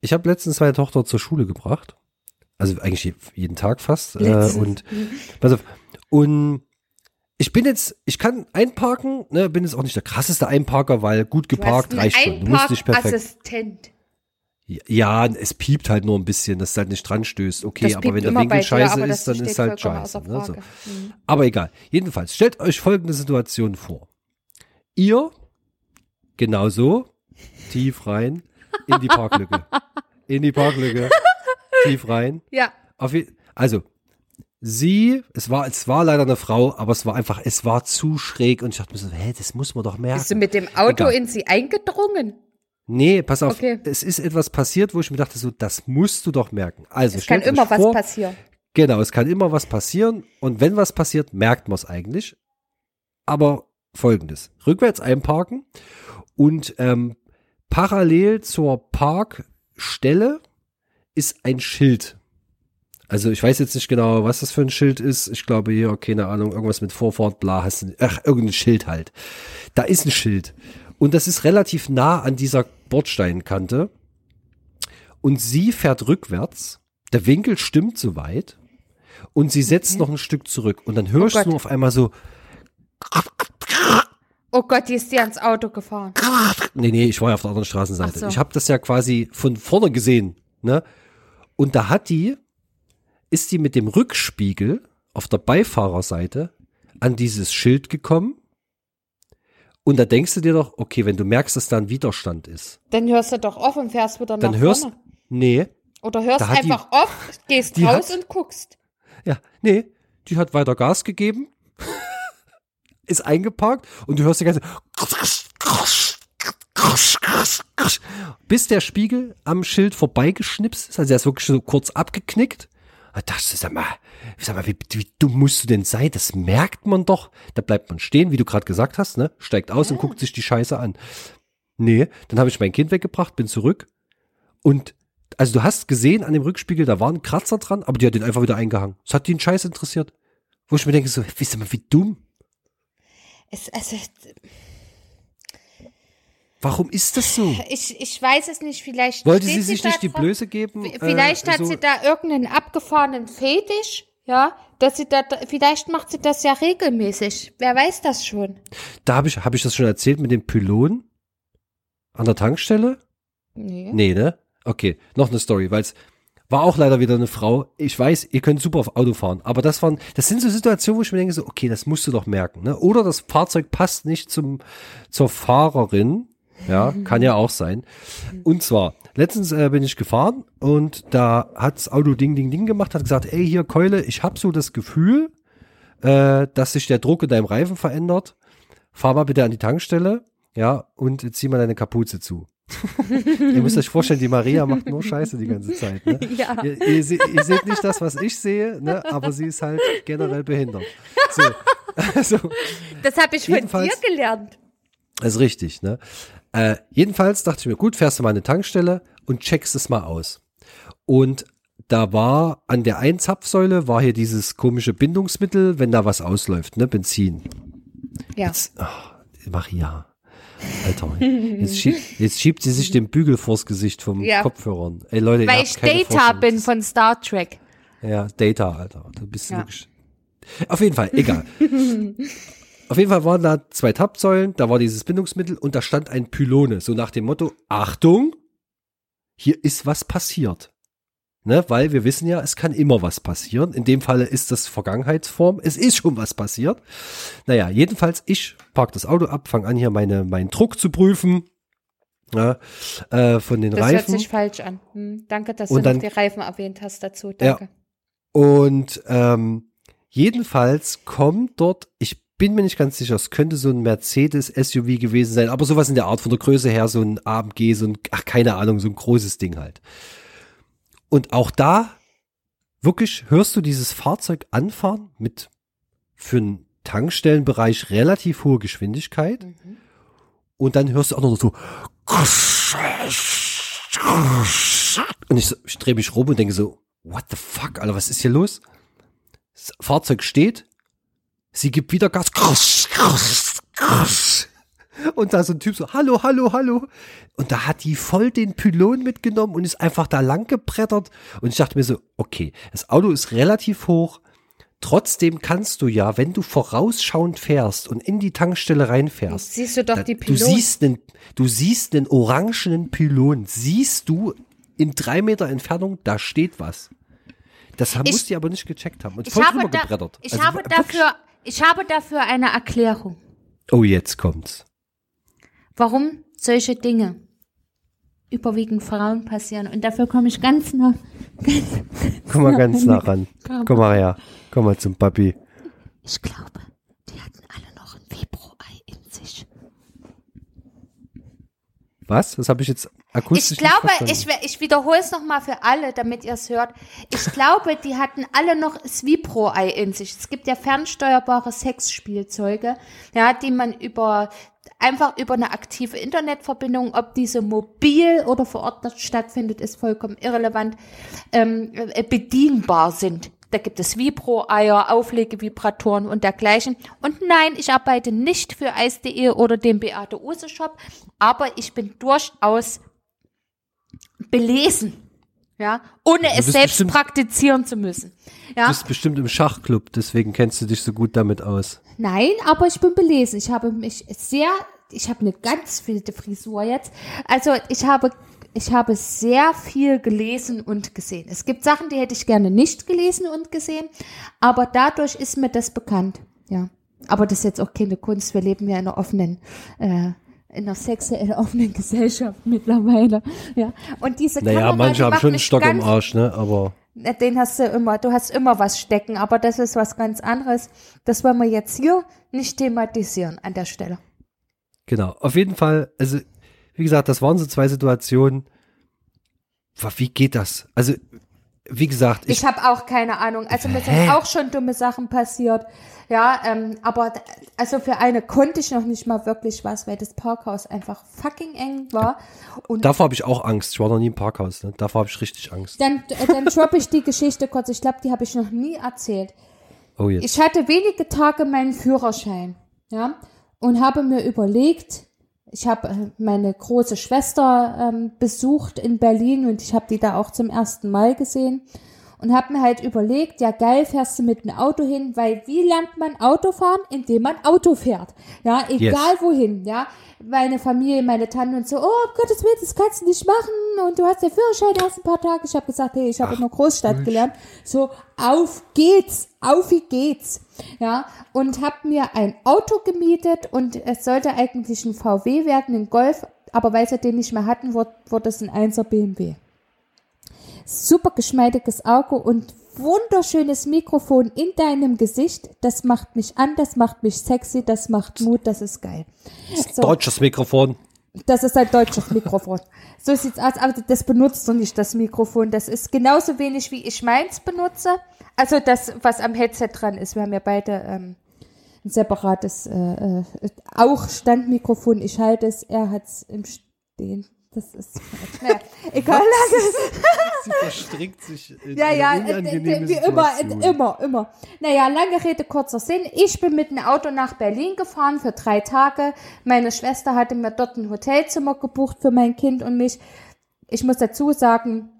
C: ich habe letztens meine Tochter zur Schule gebracht. Also eigentlich je- jeden Tag fast. Äh, und pass auf. Und ich bin jetzt, ich kann einparken, ne, bin jetzt auch nicht der krasseste Einparker, weil gut geparkt reicht schon. Du musst nicht perfekt.
B: Einparkassistent.
C: Ja, es piept halt nur ein bisschen, dass es halt nicht dran stößt. Okay, aber wenn der Winkel
B: dir,
C: scheiße
B: das
C: ist, dann ist halt scheiße. Ne? So.
B: Mhm.
C: Aber egal. Jedenfalls, stellt euch folgende Situation vor. Ihr, genau so, tief rein, in die Parklücke. *laughs* In die Parklücke, tief rein.
B: Ja,
C: Auf also, sie, es war, es war leider eine Frau, aber es war einfach, es war zu schräg und ich dachte mir so, hä, das muss man doch merken.
B: Bist du mit dem Auto
C: Egal.
B: in sie eingedrungen?
C: Nee, pass auf,
B: Okay.
C: es ist etwas passiert, wo ich mir dachte, so, das musst du doch merken. Also,
B: Es kann immer was
C: vor,
B: passieren.
C: Genau, es kann immer was passieren und wenn was passiert, merkt man es eigentlich. Aber folgendes, rückwärts einparken und ähm, parallel zur Parkstelle ist ein Schild. Also ich weiß jetzt nicht genau, was das für ein Schild ist. Ich glaube hier, keine Ahnung, irgendwas mit Vorfahrt, bla, hast du, ach, irgendein Schild halt. Da ist ein Schild. Und das ist relativ nah an dieser Bordsteinkante. Und sie fährt rückwärts. Der Winkel stimmt soweit. Und sie setzt noch ein Stück zurück. Und dann hörst
B: Oh
C: du auf einmal so,
B: Oh Gott, die ist dir ans Auto gefahren.
C: Nee, nee, ich war ja auf der anderen Straßenseite.
B: So.
C: Ich habe das ja quasi von vorne gesehen, ne? Und da hat die, ist die mit dem Rückspiegel auf der Beifahrerseite an dieses Schild gekommen. Und da denkst du dir doch, okay, wenn du merkst, dass da ein Widerstand ist,
B: Dann hörst du doch auf und fährst wieder
C: dann
B: nach
C: hörst,
B: vorne.
C: nee,
B: Oder hörst
C: hat die-
B: einfach auf, gehst raus
C: hat-
B: und guckst.
C: ja, nee, die hat weiter Gas gegeben, *laughs* ist eingeparkt. Und du hörst die ganze bis der Spiegel am Schild vorbeigeschnipst ist, also er ist wirklich so kurz abgeknickt. Da dachte ich, sag mal, sag mal, wie, wie dumm musst du denn sein? Das merkt man doch. Da bleibt man stehen, wie du gerade gesagt hast, ne? Steigt aus und guckt sich die Scheiße an. Nee, dann habe ich mein Kind weggebracht, bin zurück und also du hast gesehen an dem Rückspiegel, da war ein Kratzer dran, aber die hat den einfach wieder eingehangen. Das hat die einen Scheiß interessiert. Wo ich mir denke, so, wisst ihr mal, wie dumm?
B: Es, also,
C: Warum ist das so?
B: ich, ich weiß es nicht, vielleicht.
C: Wollte sie sich nicht die. Blöße geben?
B: Vielleicht
C: äh,
B: hat
C: so-
B: sie da irgendeinen abgefahrenen Fetisch, ja, dass sie da, vielleicht macht sie das ja regelmäßig. Wer weiß das schon?
C: Da habe ich, hab ich das schon erzählt mit dem Pylon an der Tankstelle?
B: Nee.
C: Nee, ne? Okay, noch eine Story, weil es war auch leider wieder eine Frau. Ich weiß, ihr könnt super auf Auto fahren, aber das waren, das sind so Situationen, wo ich mir denke, so, okay, das musst du doch merken, ne? Oder das Fahrzeug passt nicht zum, zur Fahrerin. Ja, kann ja auch sein. Und zwar, letztens äh, bin ich gefahren und da hat das Auto Ding, Ding, Ding gemacht, hat gesagt, ey, hier Keule, ich habe so das Gefühl, äh, dass sich der Druck in deinem Reifen verändert. Fahr mal bitte an die Tankstelle, ja, und zieh mal deine Kapuze zu. *laughs* ihr müsst euch vorstellen, die Maria macht nur Scheiße die ganze Zeit. Ne? *laughs*
B: Ja.
C: Ihr, ihr, se- ihr seht nicht das, was ich sehe, ne? aber sie ist halt generell behindert. So. *laughs* Also,
B: Das habe ich von dir gelernt.
C: das ist richtig, ne? Äh, jedenfalls dachte ich mir, gut, fährst du mal an eine Tankstelle und checkst es mal aus. Und da war an der einen Zapfsäule war hier dieses komische Bindungsmittel, wenn da was ausläuft, ne? Benzin.
B: Ja.
C: Jetzt, ach, Maria. Alter, jetzt, schieb, jetzt schiebt sie sich den Bügel vors Gesicht vom
B: Ja.
C: Kopfhörern. Ey Leute,
B: Weil ich Data
C: Vorstellung.
B: bin von Star Trek.
C: Ja, Data, Alter. Du bist
B: Ja.
C: wirklich. Auf jeden Fall, egal. *laughs* Auf jeden Fall waren da zwei Tapsäulen, da war dieses Bindungsmittel und da stand ein Pylone, so nach dem Motto, Achtung, hier ist was passiert. Ne, weil wir wissen ja, es kann immer was passieren. In dem Falle ist das Vergangenheitsform. Es ist schon was passiert. Naja, jedenfalls, ich park das Auto ab, fange an, hier meine, meinen Druck zu prüfen. Ja, äh, von den
B: Das hört
C: Reifen.
B: sich falsch an. Hm, danke, dass
C: Und
B: du
C: dann-
B: noch die Reifen erwähnt hast dazu. Danke.
C: Und ähm, jedenfalls kommt dort, ich bin mir nicht ganz sicher, es könnte so ein Mercedes SUV gewesen sein, aber sowas in der Art von der Größe her, so ein AMG, so ein, ach keine Ahnung, so ein großes Ding halt. Und auch da wirklich hörst du dieses Fahrzeug anfahren mit für einen Tankstellenbereich relativ hohe Geschwindigkeit. Und dann hörst du auch noch so und ich, so, ich drehe mich rum und denke so, what the fuck, Alter, was ist hier los? Das Fahrzeug steht, sie gibt wieder Gas. Und da so ein Typ so, hallo, hallo, hallo. Und da hat die voll den Pylon mitgenommen und ist einfach da lang gebrettert. Und ich dachte mir so, okay, das Auto ist relativ hoch. Trotzdem kannst du ja, wenn du vorausschauend fährst und in die Tankstelle reinfährst,
B: Siehst du doch
C: da-
B: die
C: Du
B: Piloten.
C: siehst einen, du siehst einen orangenen Pylon. Siehst du in drei Meter Entfernung, da steht was. Das haben,
B: Ich-
C: musst du aber nicht gecheckt haben. Und
B: ich
C: voll
B: habe, da,
C: gebrettert.
B: ich,
C: Also
B: habe dafür, ich habe dafür eine Erklärung.
C: Oh, jetzt kommt's.
B: Warum solche Dinge? überwiegend Frauen passieren. Und dafür komme ich ganz nah.
C: Komm mal ganz nah ran. Komm mal her. Komm mal zum Papi.
B: Ich glaube, die hatten alle noch ein Vibro-Ei in sich.
C: Was? Das habe ich jetzt akustisch
B: Ich glaube, ich, ich wiederhole es nochmal für alle, damit ihr es hört. Ich glaube, die hatten alle noch das Vibro-Ei in sich. Es gibt ja fernsteuerbare Sexspielzeuge, ja, die man über einfach über eine aktive Internetverbindung, ob diese mobil oder vor Ort stattfindet, ist vollkommen irrelevant, ähm, äh, bedienbar sind. Da gibt es Vibro-Eier, Auflegevibratoren und dergleichen. Und nein, ich arbeite nicht für Eis.de oder den Beate Use Shop, aber ich bin durchaus belesen. Ja, ohne es selbst
C: bestimmt-
B: praktizieren zu müssen.
C: Du
B: Ja,
C: bist bestimmt im Schachclub, deswegen kennst du dich so gut damit aus.
B: Nein, aber ich bin belesen. Ich habe mich sehr, ich habe eine ganz wilde Frisur jetzt. Also ich habe, ich habe sehr viel gelesen und gesehen. Es gibt Sachen, die hätte ich gerne nicht gelesen und gesehen, aber dadurch ist mir das bekannt. Ja, aber das ist jetzt auch keine Kunst. Wir leben ja in einer offenen, äh, in einer sexuell offenen Gesellschaft mittlerweile. Ja, und diese
C: Naja,
B: Kamera,
C: manche haben schon einen Stock im Arsch, ne? Aber
B: den hast du immer, du hast immer was stecken, aber das ist was ganz anderes. Das wollen wir jetzt hier nicht thematisieren an der Stelle.
C: genau. Auf jeden Fall, also, wie gesagt, das waren so zwei Situationen. Wie geht das? Also, wie gesagt, ich,
B: Ich habe auch keine Ahnung. Also mir sind auch schon dumme Sachen passiert. Ja, ähm, aber also für eine konnte ich noch nicht mal wirklich was, weil das Parkhaus einfach fucking eng war. Und
C: davor habe ich auch Angst. Ich war noch nie im Parkhaus, ne? Davor habe ich richtig Angst.
B: dann, äh, dann droppe ich die Geschichte kurz. Ich glaube, die habe ich noch nie erzählt.
C: Oh, jetzt.
B: Ich hatte wenige Tage meinen Führerschein, ja, und habe mir überlegt, ich habe äh, meine große Schwester ähm, besucht in Berlin und ich habe die da auch zum ersten Mal gesehen und habe mir halt überlegt, ja geil, fährst du mit dem Auto hin, weil wie lernt man Autofahren? Indem man Auto fährt, ja, egal wohin, ja. Meine Familie, meine Tante und so, oh um Gottes Willen, das kannst du nicht machen und du hast ja Führerschein erst ein paar Tage. Ich habe gesagt, hey, ich habe in einer Großstadt gelernt. So, auf geht's, auf wie geht's, ja. Und habe mir ein Auto gemietet und es sollte eigentlich ein VW werden, ein Golf, aber weil sie den nicht mehr hatten, wurde, wurde es ein 1er BMW super geschmeidiges Auge und wunderschönes Mikrofon in deinem Gesicht. Das macht mich an, das macht mich sexy, das macht Mut, das ist geil. So,
C: Deutsches Mikrofon.
B: das ist ein deutsches Mikrofon. So sieht's aus, aber das benutzt du nicht, das Mikrofon. Das ist genauso wenig, wie ich meins benutze. Also das, was am Headset dran ist. Wir haben ja beide ähm, ein separates, äh, äh, auch Standmikrofon. Ich halte es, er hat's im Stehen. Das ist, *laughs* naja, egal. *laughs*
C: Sie *laughs* verstrickt sich in
B: Ja, ja, äh,
C: unangenehme
B: wie immer, äh, immer, immer. Naja, lange Rede, kurzer Sinn. Ich bin mit dem Auto nach Berlin gefahren für drei Tage. Meine Schwester hatte mir dort ein Hotelzimmer gebucht für mein Kind und mich. Ich muss dazu sagen,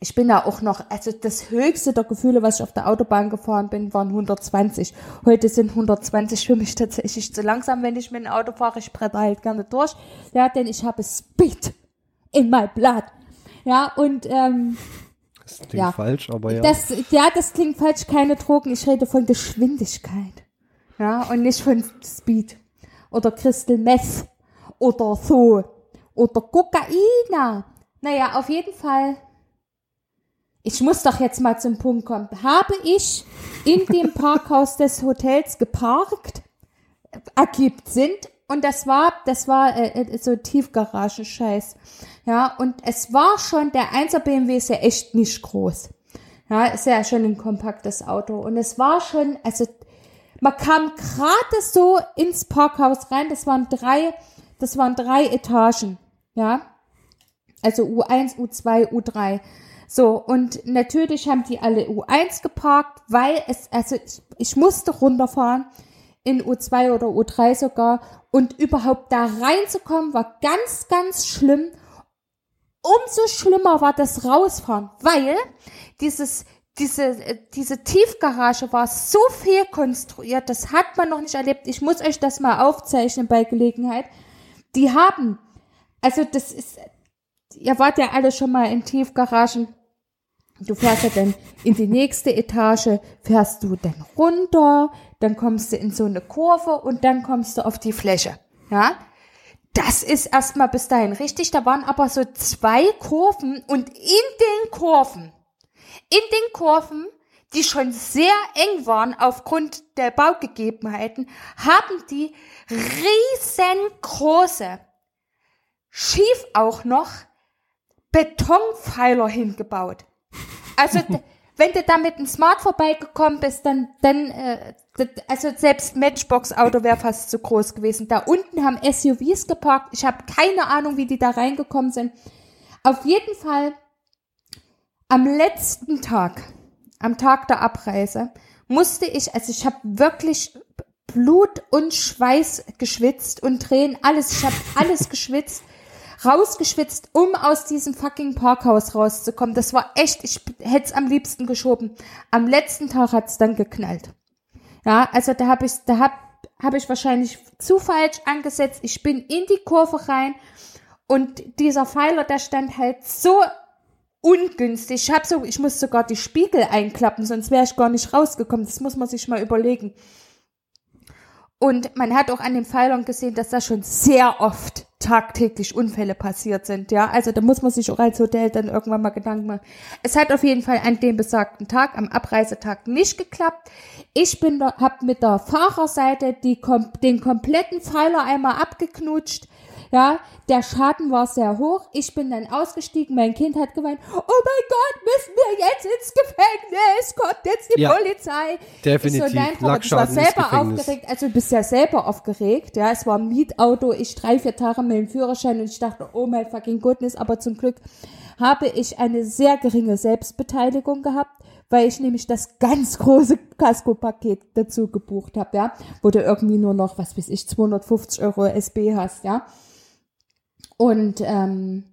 B: ich bin da auch noch, also das höchste der Gefühle, was ich auf der Autobahn gefahren bin, waren 120. Heute sind 120 für mich tatsächlich zu langsam, wenn ich mit dem Auto fahre. Ich bretter halt gerne durch. Ja, denn ich habe Speed in my blood. Ja, und ähm,
C: Das klingt
B: ja.
C: falsch, aber ja.
B: das, ja, das klingt falsch, keine Drogen. Ich rede von Geschwindigkeit. Ja, und nicht von Speed. Oder Crystal Meth. Oder so. Oder Kokaina. Naja, auf jeden Fall. Ich muss doch jetzt mal zum Punkt kommen. Habe ich in dem *laughs* Parkhaus des Hotels geparkt? Ergibt Sinn. Und das war, das war äh, äh, so Tiefgaragenscheiß. Ja, und es war schon, der 1er BMW ist ja echt nicht groß. Ja, ist ja schon ein kompaktes Auto. Und es war schon, also man kam gerade so ins Parkhaus rein. Das waren drei, das waren drei Etagen. Ja, also U1, U2, U3. So, und natürlich haben die alle U1 geparkt, weil es, also ich, ich musste runterfahren in U2 oder U3 sogar und überhaupt da reinzukommen war ganz, ganz schlimm. Umso schlimmer war das Rausfahren, weil dieses, diese, äh, diese Tiefgarage war so viel konstruiert, das hat man noch nicht erlebt. Ich muss euch das mal aufzeichnen bei Gelegenheit. Die haben, also das ist, ihr wart ja alle schon mal in Tiefgaragen. Du fährst ja dann in die nächste Etage, fährst du dann runter, dann kommst du in so eine Kurve und dann kommst du auf die Fläche. Ja? Das ist erstmal bis dahin richtig. Da waren aber so zwei Kurven und in den Kurven, in den Kurven, die schon sehr eng waren aufgrund der Baugegebenheiten, haben die riesengroße, schief auch noch, Betonpfeiler hingebaut. Also *laughs* wenn du da mit dem Smart vorbeigekommen bist, dann, dann äh, also selbst Matchbox-Auto wäre fast zu groß gewesen. Da unten haben SUVs geparkt. Ich habe keine Ahnung, wie die da reingekommen sind. Auf jeden Fall am letzten Tag, am Tag der Abreise, musste ich, also ich habe wirklich Blut und Schweiß geschwitzt und Tränen, alles, ich habe alles geschwitzt rausgeschwitzt, um aus diesem fucking Parkhaus rauszukommen. Das war echt, ich hätte es am liebsten geschoben. Am letzten Tag hat's dann geknallt. Ja, also da habe ich, da hab, hab ich wahrscheinlich zu falsch angesetzt. Ich bin in die Kurve rein und dieser Pfeiler, der stand halt so ungünstig. Ich habe so, ich muss sogar die Spiegel einklappen, sonst wäre ich gar nicht rausgekommen. Das muss man sich mal überlegen. Und man hat auch an den Pfeilern gesehen, dass da schon sehr oft tagtäglich Unfälle passiert sind, ja. Also da muss man sich auch als Hotel dann irgendwann mal Gedanken machen. Es hat auf jeden Fall an dem besagten Tag, am Abreisetag nicht geklappt. Ich bin da, hab mit der Fahrerseite die, den kompletten Pfeiler einmal abgeknutscht ja, der Schaden war sehr hoch. Ich bin dann ausgestiegen. Mein Kind hat geweint. Oh mein Gott, müssen wir jetzt ins Gefängnis? Kommt jetzt die ja, Polizei?
C: Definitiv. Ich so, nein, Robert,
B: ich war selber aufgeregt. Also du bist ja selber aufgeregt. Ja, es war ein Mietauto. Ich drei, vier Tage mit dem Führerschein und ich dachte, oh mein fucking goodness. Aber zum Glück habe ich eine sehr geringe Selbstbeteiligung gehabt weil ich nämlich das ganz große Casco-Paket dazu gebucht habe, ja, wo du irgendwie nur noch, was weiß ich, 250 Euro SB hast, ja. Und ähm,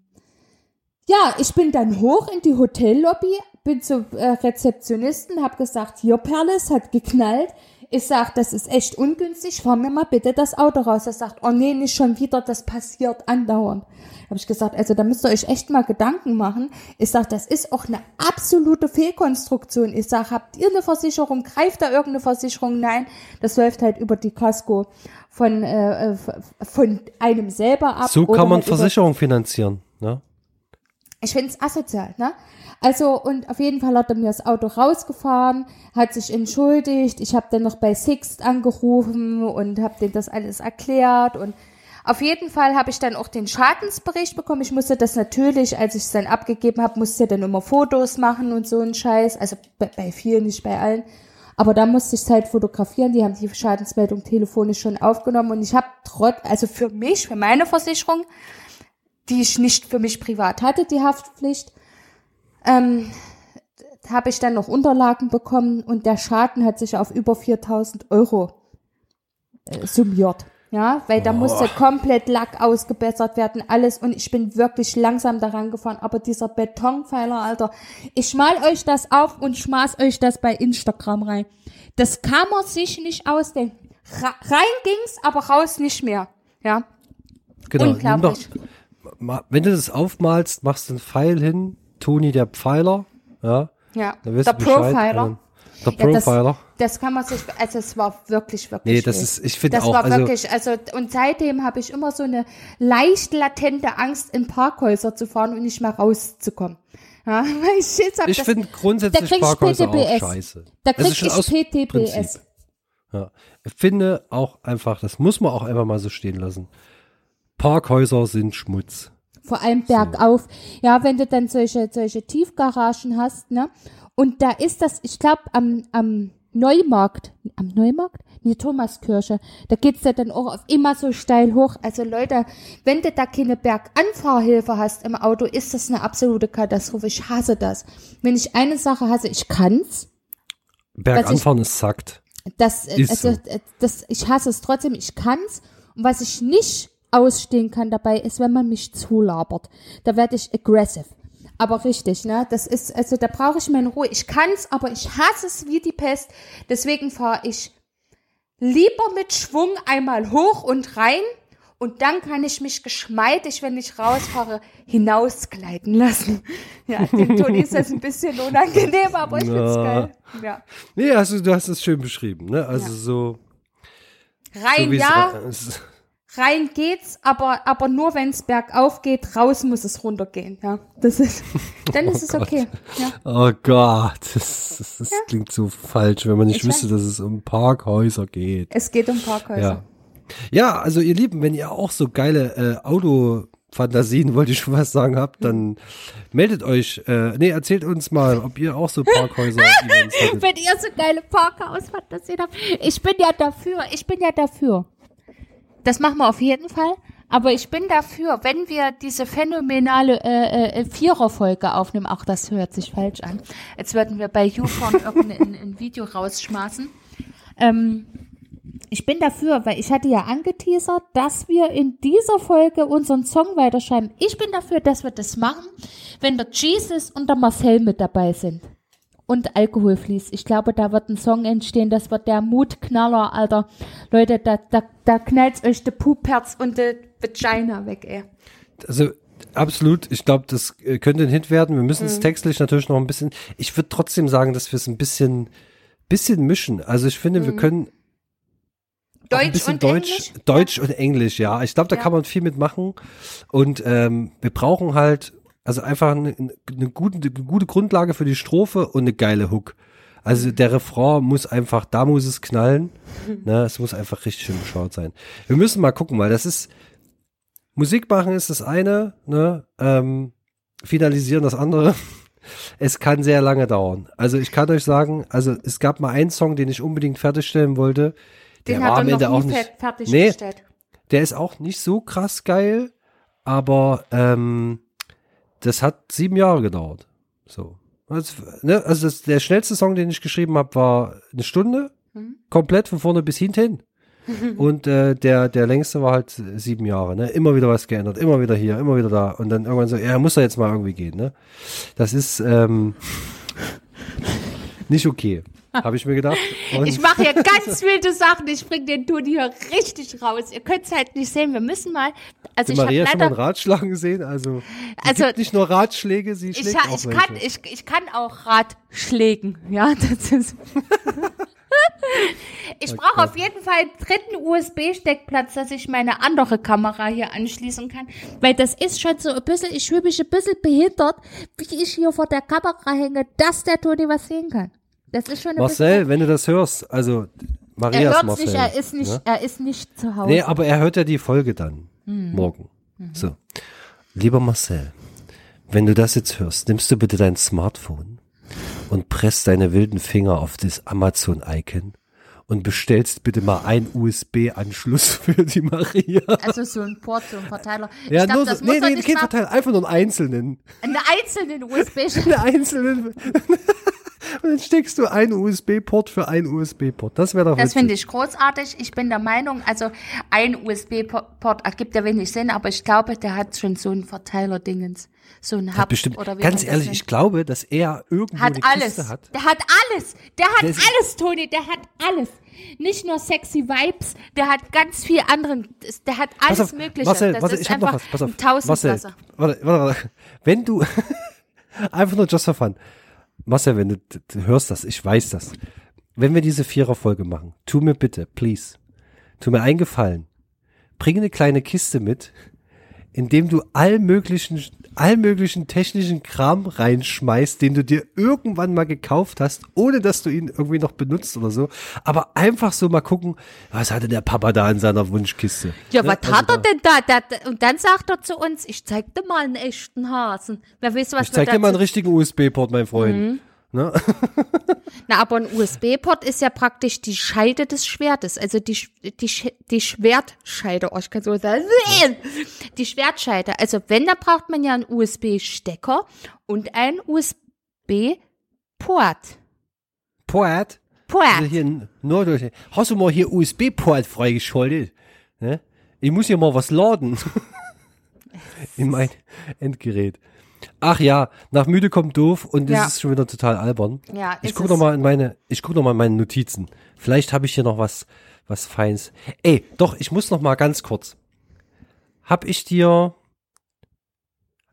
B: ja, ich bin dann hoch in die Hotellobby, bin zur äh, Rezeptionisten, habe gesagt, hier Perle, es hat geknallt. Ich sag, das ist echt ungünstig, fahr mir mal bitte das Auto raus. Er sagt, oh nee, nicht schon wieder, das passiert andauernd. Habe ich gesagt, also da müsst ihr euch echt mal Gedanken machen. Ich sag, das ist auch eine absolute Fehlkonstruktion. Ich sag, habt ihr eine Versicherung? Greift da irgendeine Versicherung? Nein, das läuft halt über die Casco von, äh, von einem selber ab.
C: So kann man halt Versicherung finanzieren, ne?
B: Ich finde es asozial, ne? Also, und auf jeden Fall hat er mir das Auto rausgefahren, hat sich entschuldigt. Ich habe dann noch bei Sixt angerufen und habe denen das alles erklärt. Und auf jeden Fall habe ich dann auch den Schadensbericht bekommen. Ich musste das natürlich, als ich es dann abgegeben habe, musste dann immer Fotos machen und so ein Scheiß. Also bei, bei vielen, nicht bei allen. Aber da musste ich es halt fotografieren. Die haben die Schadensmeldung telefonisch schon aufgenommen. Und ich habe trotz, also für mich, für meine Versicherung, die ich nicht für mich privat hatte, die Haftpflicht, ähm, habe ich dann noch Unterlagen bekommen und der Schaden hat sich auf über 4000 Euro äh, summiert. Ja, weil da musste komplett Lack ausgebessert werden, alles. Und ich bin wirklich langsam daran gefahren. Aber dieser Betonpfeiler, Alter, ich schmal euch das auf und schmaß euch das bei Instagram rein. Das kann man sich nicht ausdenken. rein ging's, aber raus nicht mehr. Ja.
C: Genau. Unglaublich. Doch, wenn du das aufmalst, machst du einen Pfeil hin, Toni der Pfeiler, ja.
B: Ja, der Profiler.
C: Der Profiler.
B: Ja, das, das, kann man sich, also es war wirklich, wirklich.
C: Nee, das ist, ich finde
B: auch.
C: Das
B: war also, wirklich, also, und seitdem habe ich immer so eine leicht latente Angst, in Parkhäuser zu fahren und nicht mehr rauszukommen. Ja, *laughs* weil ich jetzt
C: ich finde grundsätzlich Parkhäuser PTBS. auch scheiße.
B: Da krieg ich PTBS.
C: Ja. Ich finde auch einfach, das muss man auch einfach mal so stehen lassen. Parkhäuser sind Schmutz.
B: Vor allem bergauf. So. Ja, wenn du dann solche, solche Tiefgaragen hast, ne? Und da ist das, ich glaube, am, am Neumarkt, am Neumarkt? Nee, Thomaskirche. Da geht's ja dann auch auf immer so steil hoch. Also Leute, wenn du da keine Berganfahrhilfe hast im Auto, ist das eine absolute Katastrophe. Ich hasse das. Wenn ich eine Sache hasse, ich kann's.
C: Berganfahren ist sackt.
B: Das, ist also, so. das, ich hasse es trotzdem, ich kann's. Und was ich nicht ausstehen kann dabei, ist, wenn man mich zulabert. Da werde ich aggressive. Aber richtig, ne? Das ist, also da brauche ich meine Ruhe. Ich kann's, aber ich hasse es wie die Pest. Deswegen fahre ich lieber mit Schwung einmal hoch und rein und dann kann ich mich geschmeidig, wenn ich rausfahre, hinausgleiten lassen. Ja, dem Toni ist das ein bisschen unangenehm, aber ich find's geil. Ja.
C: Nee, also du hast es schön beschrieben, ne? Also ja. so
B: rein, so ja. Rein geht's, aber, aber nur wenn es bergauf geht, raus muss es runtergehen, ja. Das ist, *laughs* dann ist es
C: Gott.
B: okay. Ja.
C: Oh Gott, das, das, das klingt so falsch, wenn man nicht
B: Ich
C: wüsste, dass es um Parkhäuser geht.
B: Es geht um Parkhäuser.
C: Ja. Ja, also ihr Lieben, wenn ihr auch so geile äh, Autofantasien, *laughs* wollte ich schon was sagen, habt, dann meldet euch, äh, nee, erzählt uns mal, ob ihr auch so Parkhäuser-Events *laughs* hattet.
B: Wenn ihr so geile Parkhausfantasien habt. Ich bin ja dafür, ich bin ja dafür. Das machen wir auf jeden Fall. Aber ich bin dafür, wenn wir diese phänomenale äh, äh, Viererfolge aufnehmen, auch das hört sich falsch an, als würden wir bei YouPorn *laughs* irgendein ein Video rausschmeißen. Ähm, ich bin dafür, weil ich hatte ja angeteasert, dass wir in dieser Folge unseren Song weiterschreiben. Ich bin dafür, dass wir das machen, wenn der Jesus und der Marcel mit dabei sind. Und Alkohol fließt. Ich glaube, da wird ein Song entstehen, das wird der Mutknaller, Alter. Leute, da, da, da knallt euch der Pupherz und die Vagina weg, ey.
C: Also absolut, ich glaube, das äh, könnte ein Hit werden. Wir müssen
B: Mhm.
C: es textlich natürlich noch ein bisschen. Ich würde trotzdem sagen, dass wir es ein bisschen, bisschen mischen. Also ich finde, wir können ein
B: Mhm. Deutsch
C: bisschen
B: und
C: Deutsch,
B: Englisch?
C: Deutsch und Englisch, ja. Ich glaube, da
B: Ja.
C: kann man viel mitmachen. Und ähm, wir brauchen halt, also einfach eine, eine, gute, eine gute Grundlage für die Strophe und eine geile Hook. Also der Refrain muss einfach, da muss es knallen. *laughs* ne, es muss einfach richtig schön geschaut sein. Wir müssen mal gucken, weil das ist, Musik machen ist das eine, ne, ähm, finalisieren das andere. *laughs* Es kann sehr lange dauern. Also ich kann euch sagen, also es gab mal einen Song, den ich unbedingt fertigstellen wollte. Der
B: Den
C: war
B: hat
C: am
B: er
C: Ende auch nicht.
B: fer- fertig
C: Nee. Der ist auch nicht so krass geil, aber ähm, das hat sieben Jahre gedauert. So. Also, ne, also das, der schnellste Song, den ich geschrieben habe, war eine Stunde,
B: Mhm.
C: komplett von vorne bis hinten. *laughs* Und äh, der, der längste war halt sieben Jahre, ne? Immer wieder was geändert, immer wieder hier, immer wieder da. Und dann irgendwann so, ja, muss da jetzt mal irgendwie gehen, ne? Das ist ähm, *laughs* nicht okay, habe ich mir gedacht. Und
B: Ich mache hier ganz wilde Sachen. Ich bring den Toni hier richtig raus. Ihr könnt es halt nicht sehen. Wir müssen mal. Also ich habe
C: Maria schon mal Ratschlagen gesehen, also,
B: Also-
C: nicht nur Ratschläge, sie
B: Ich,
C: schlägt
B: ha-
C: auch
B: ich, kann, ich, ich kann auch Ratschlägen. Ja, *laughs* das ist. ich brauche auf jeden Fall einen dritten USB-Steckplatz, dass ich meine andere Kamera hier anschließen kann. Weil das ist schon so ein bisschen, ich fühle mich ein bisschen behindert, wie ich hier vor der Kamera hänge, dass der Toni was sehen kann. Das ist schon ein
C: Marcel, wenn du das hörst, also. Marias
B: Er hört
C: Marcel.
B: nicht, er ist nicht,
C: Ne?
B: er ist nicht zu Hause.
C: Nee, aber er hört ja die Folge dann morgen. So. Lieber Marcel, wenn du das jetzt hörst, nimmst du bitte dein Smartphone und presst deine wilden Finger auf das Amazon-Icon und bestellst bitte mal einen USB-Anschluss *laughs* für die Maria.
B: Also so ein Port, so ein Verteiler.
C: Ja,
B: glaub,
C: nur so, nee, nee, kein Verteiler, einfach nur einen einzelnen.
B: einen einzelnen USB-Stecker. *laughs*
C: Einen einzelnen. *laughs* Und dann steckst du einen USB-Port für einen USB-Port. Das wäre doch
B: Das finde ich großartig. Ich bin der Meinung, also ein USB-Port ergibt ja wenig Sinn, aber ich glaube, der hat schon so ein Verteiler-Dingens. So ein
C: Hat
B: Hub
C: bestimmt,
B: oder wie
C: ganz ehrlich, ich glaube, dass er irgendwo
B: hat
C: eine
B: alles.
C: Kiste hat.
B: Der hat alles. Der hat
C: Der
B: alles, Toni. Der hat alles. Nicht nur sexy Vibes, der hat ganz viel anderen. Der hat alles
C: auf,
B: Mögliche.
C: Marcel,
B: das
C: Marcel,
B: ist
C: ich hab noch
B: einfach
C: was. Pass auf. Marcel, warte, warte, warte. Wenn du, *laughs* einfach nur just for fun. Marcel, wenn du, hörst das, ich weiß das. Wenn wir diese Vierer-Folge machen, tu mir bitte, please, tu mir einen Gefallen. Bring eine kleine Kiste mit, in dem du all möglichen, all möglichen technischen Kram reinschmeißt, den du dir irgendwann mal gekauft hast, ohne dass du ihn irgendwie noch benutzt oder so. Aber einfach so mal gucken, was hatte der Papa da in seiner Wunschkiste.
B: Ja,
C: Ne?
B: was
C: Also
B: hat er denn da? Da- Und dann sagt er zu uns, ich zeig dir mal einen echten Hasen. Wer weiß, was
C: Ich zeig dir mal einen richtigen USB-Port, mein Freund.
B: Mhm.
C: Ne? *laughs*
B: Na, aber ein USB-Port ist ja praktisch die Scheide des Schwertes, also die, die, die Schwertscheide, oh, ich kann so sagen, die Schwertscheide. Also wenn, da braucht man ja einen USB-Stecker und einen USB-Port.
C: Port.
B: Port.
C: Also hier Norddeutschland. Hast du mal hier USB-Port freigeschaltet? Ne? Ich muss hier mal was laden. *laughs* in mein Endgerät. Ach ja, nach müde kommt doof und das
B: Ja.
C: ist schon wieder total albern.
B: Ja,
C: Ich gucke
B: es.
C: noch mal in meine, ich gucke noch mal in meine Notizen. Vielleicht habe ich hier noch was, was Feins. Ey, doch, ich muss noch mal ganz kurz. Hab ich dir,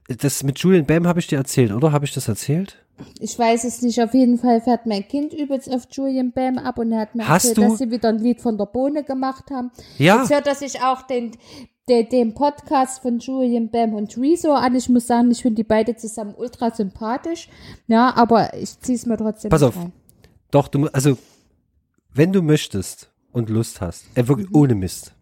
C: das mit Julian Bam habe ich dir erzählt, oder? Habe ich das erzählt?
B: ich weiß es nicht, auf jeden Fall fährt mein Kind übelst auf Julian Bam ab und er hat mir
C: Hast
B: erzählt,
C: du-
B: dass sie wieder ein Lied von der Bohne gemacht haben.
C: Ja.
B: Jetzt hört er sich auch den, den, den Podcast von Julian Bam und Rezo an. Ich muss sagen, ich finde die beide zusammen ultra sympathisch. Ja, aber ich zieh's mir trotzdem
C: Pass auf.
B: rein.
C: Doch, du, also, wenn du möchtest und Lust hast, äh, wirklich ohne Mist.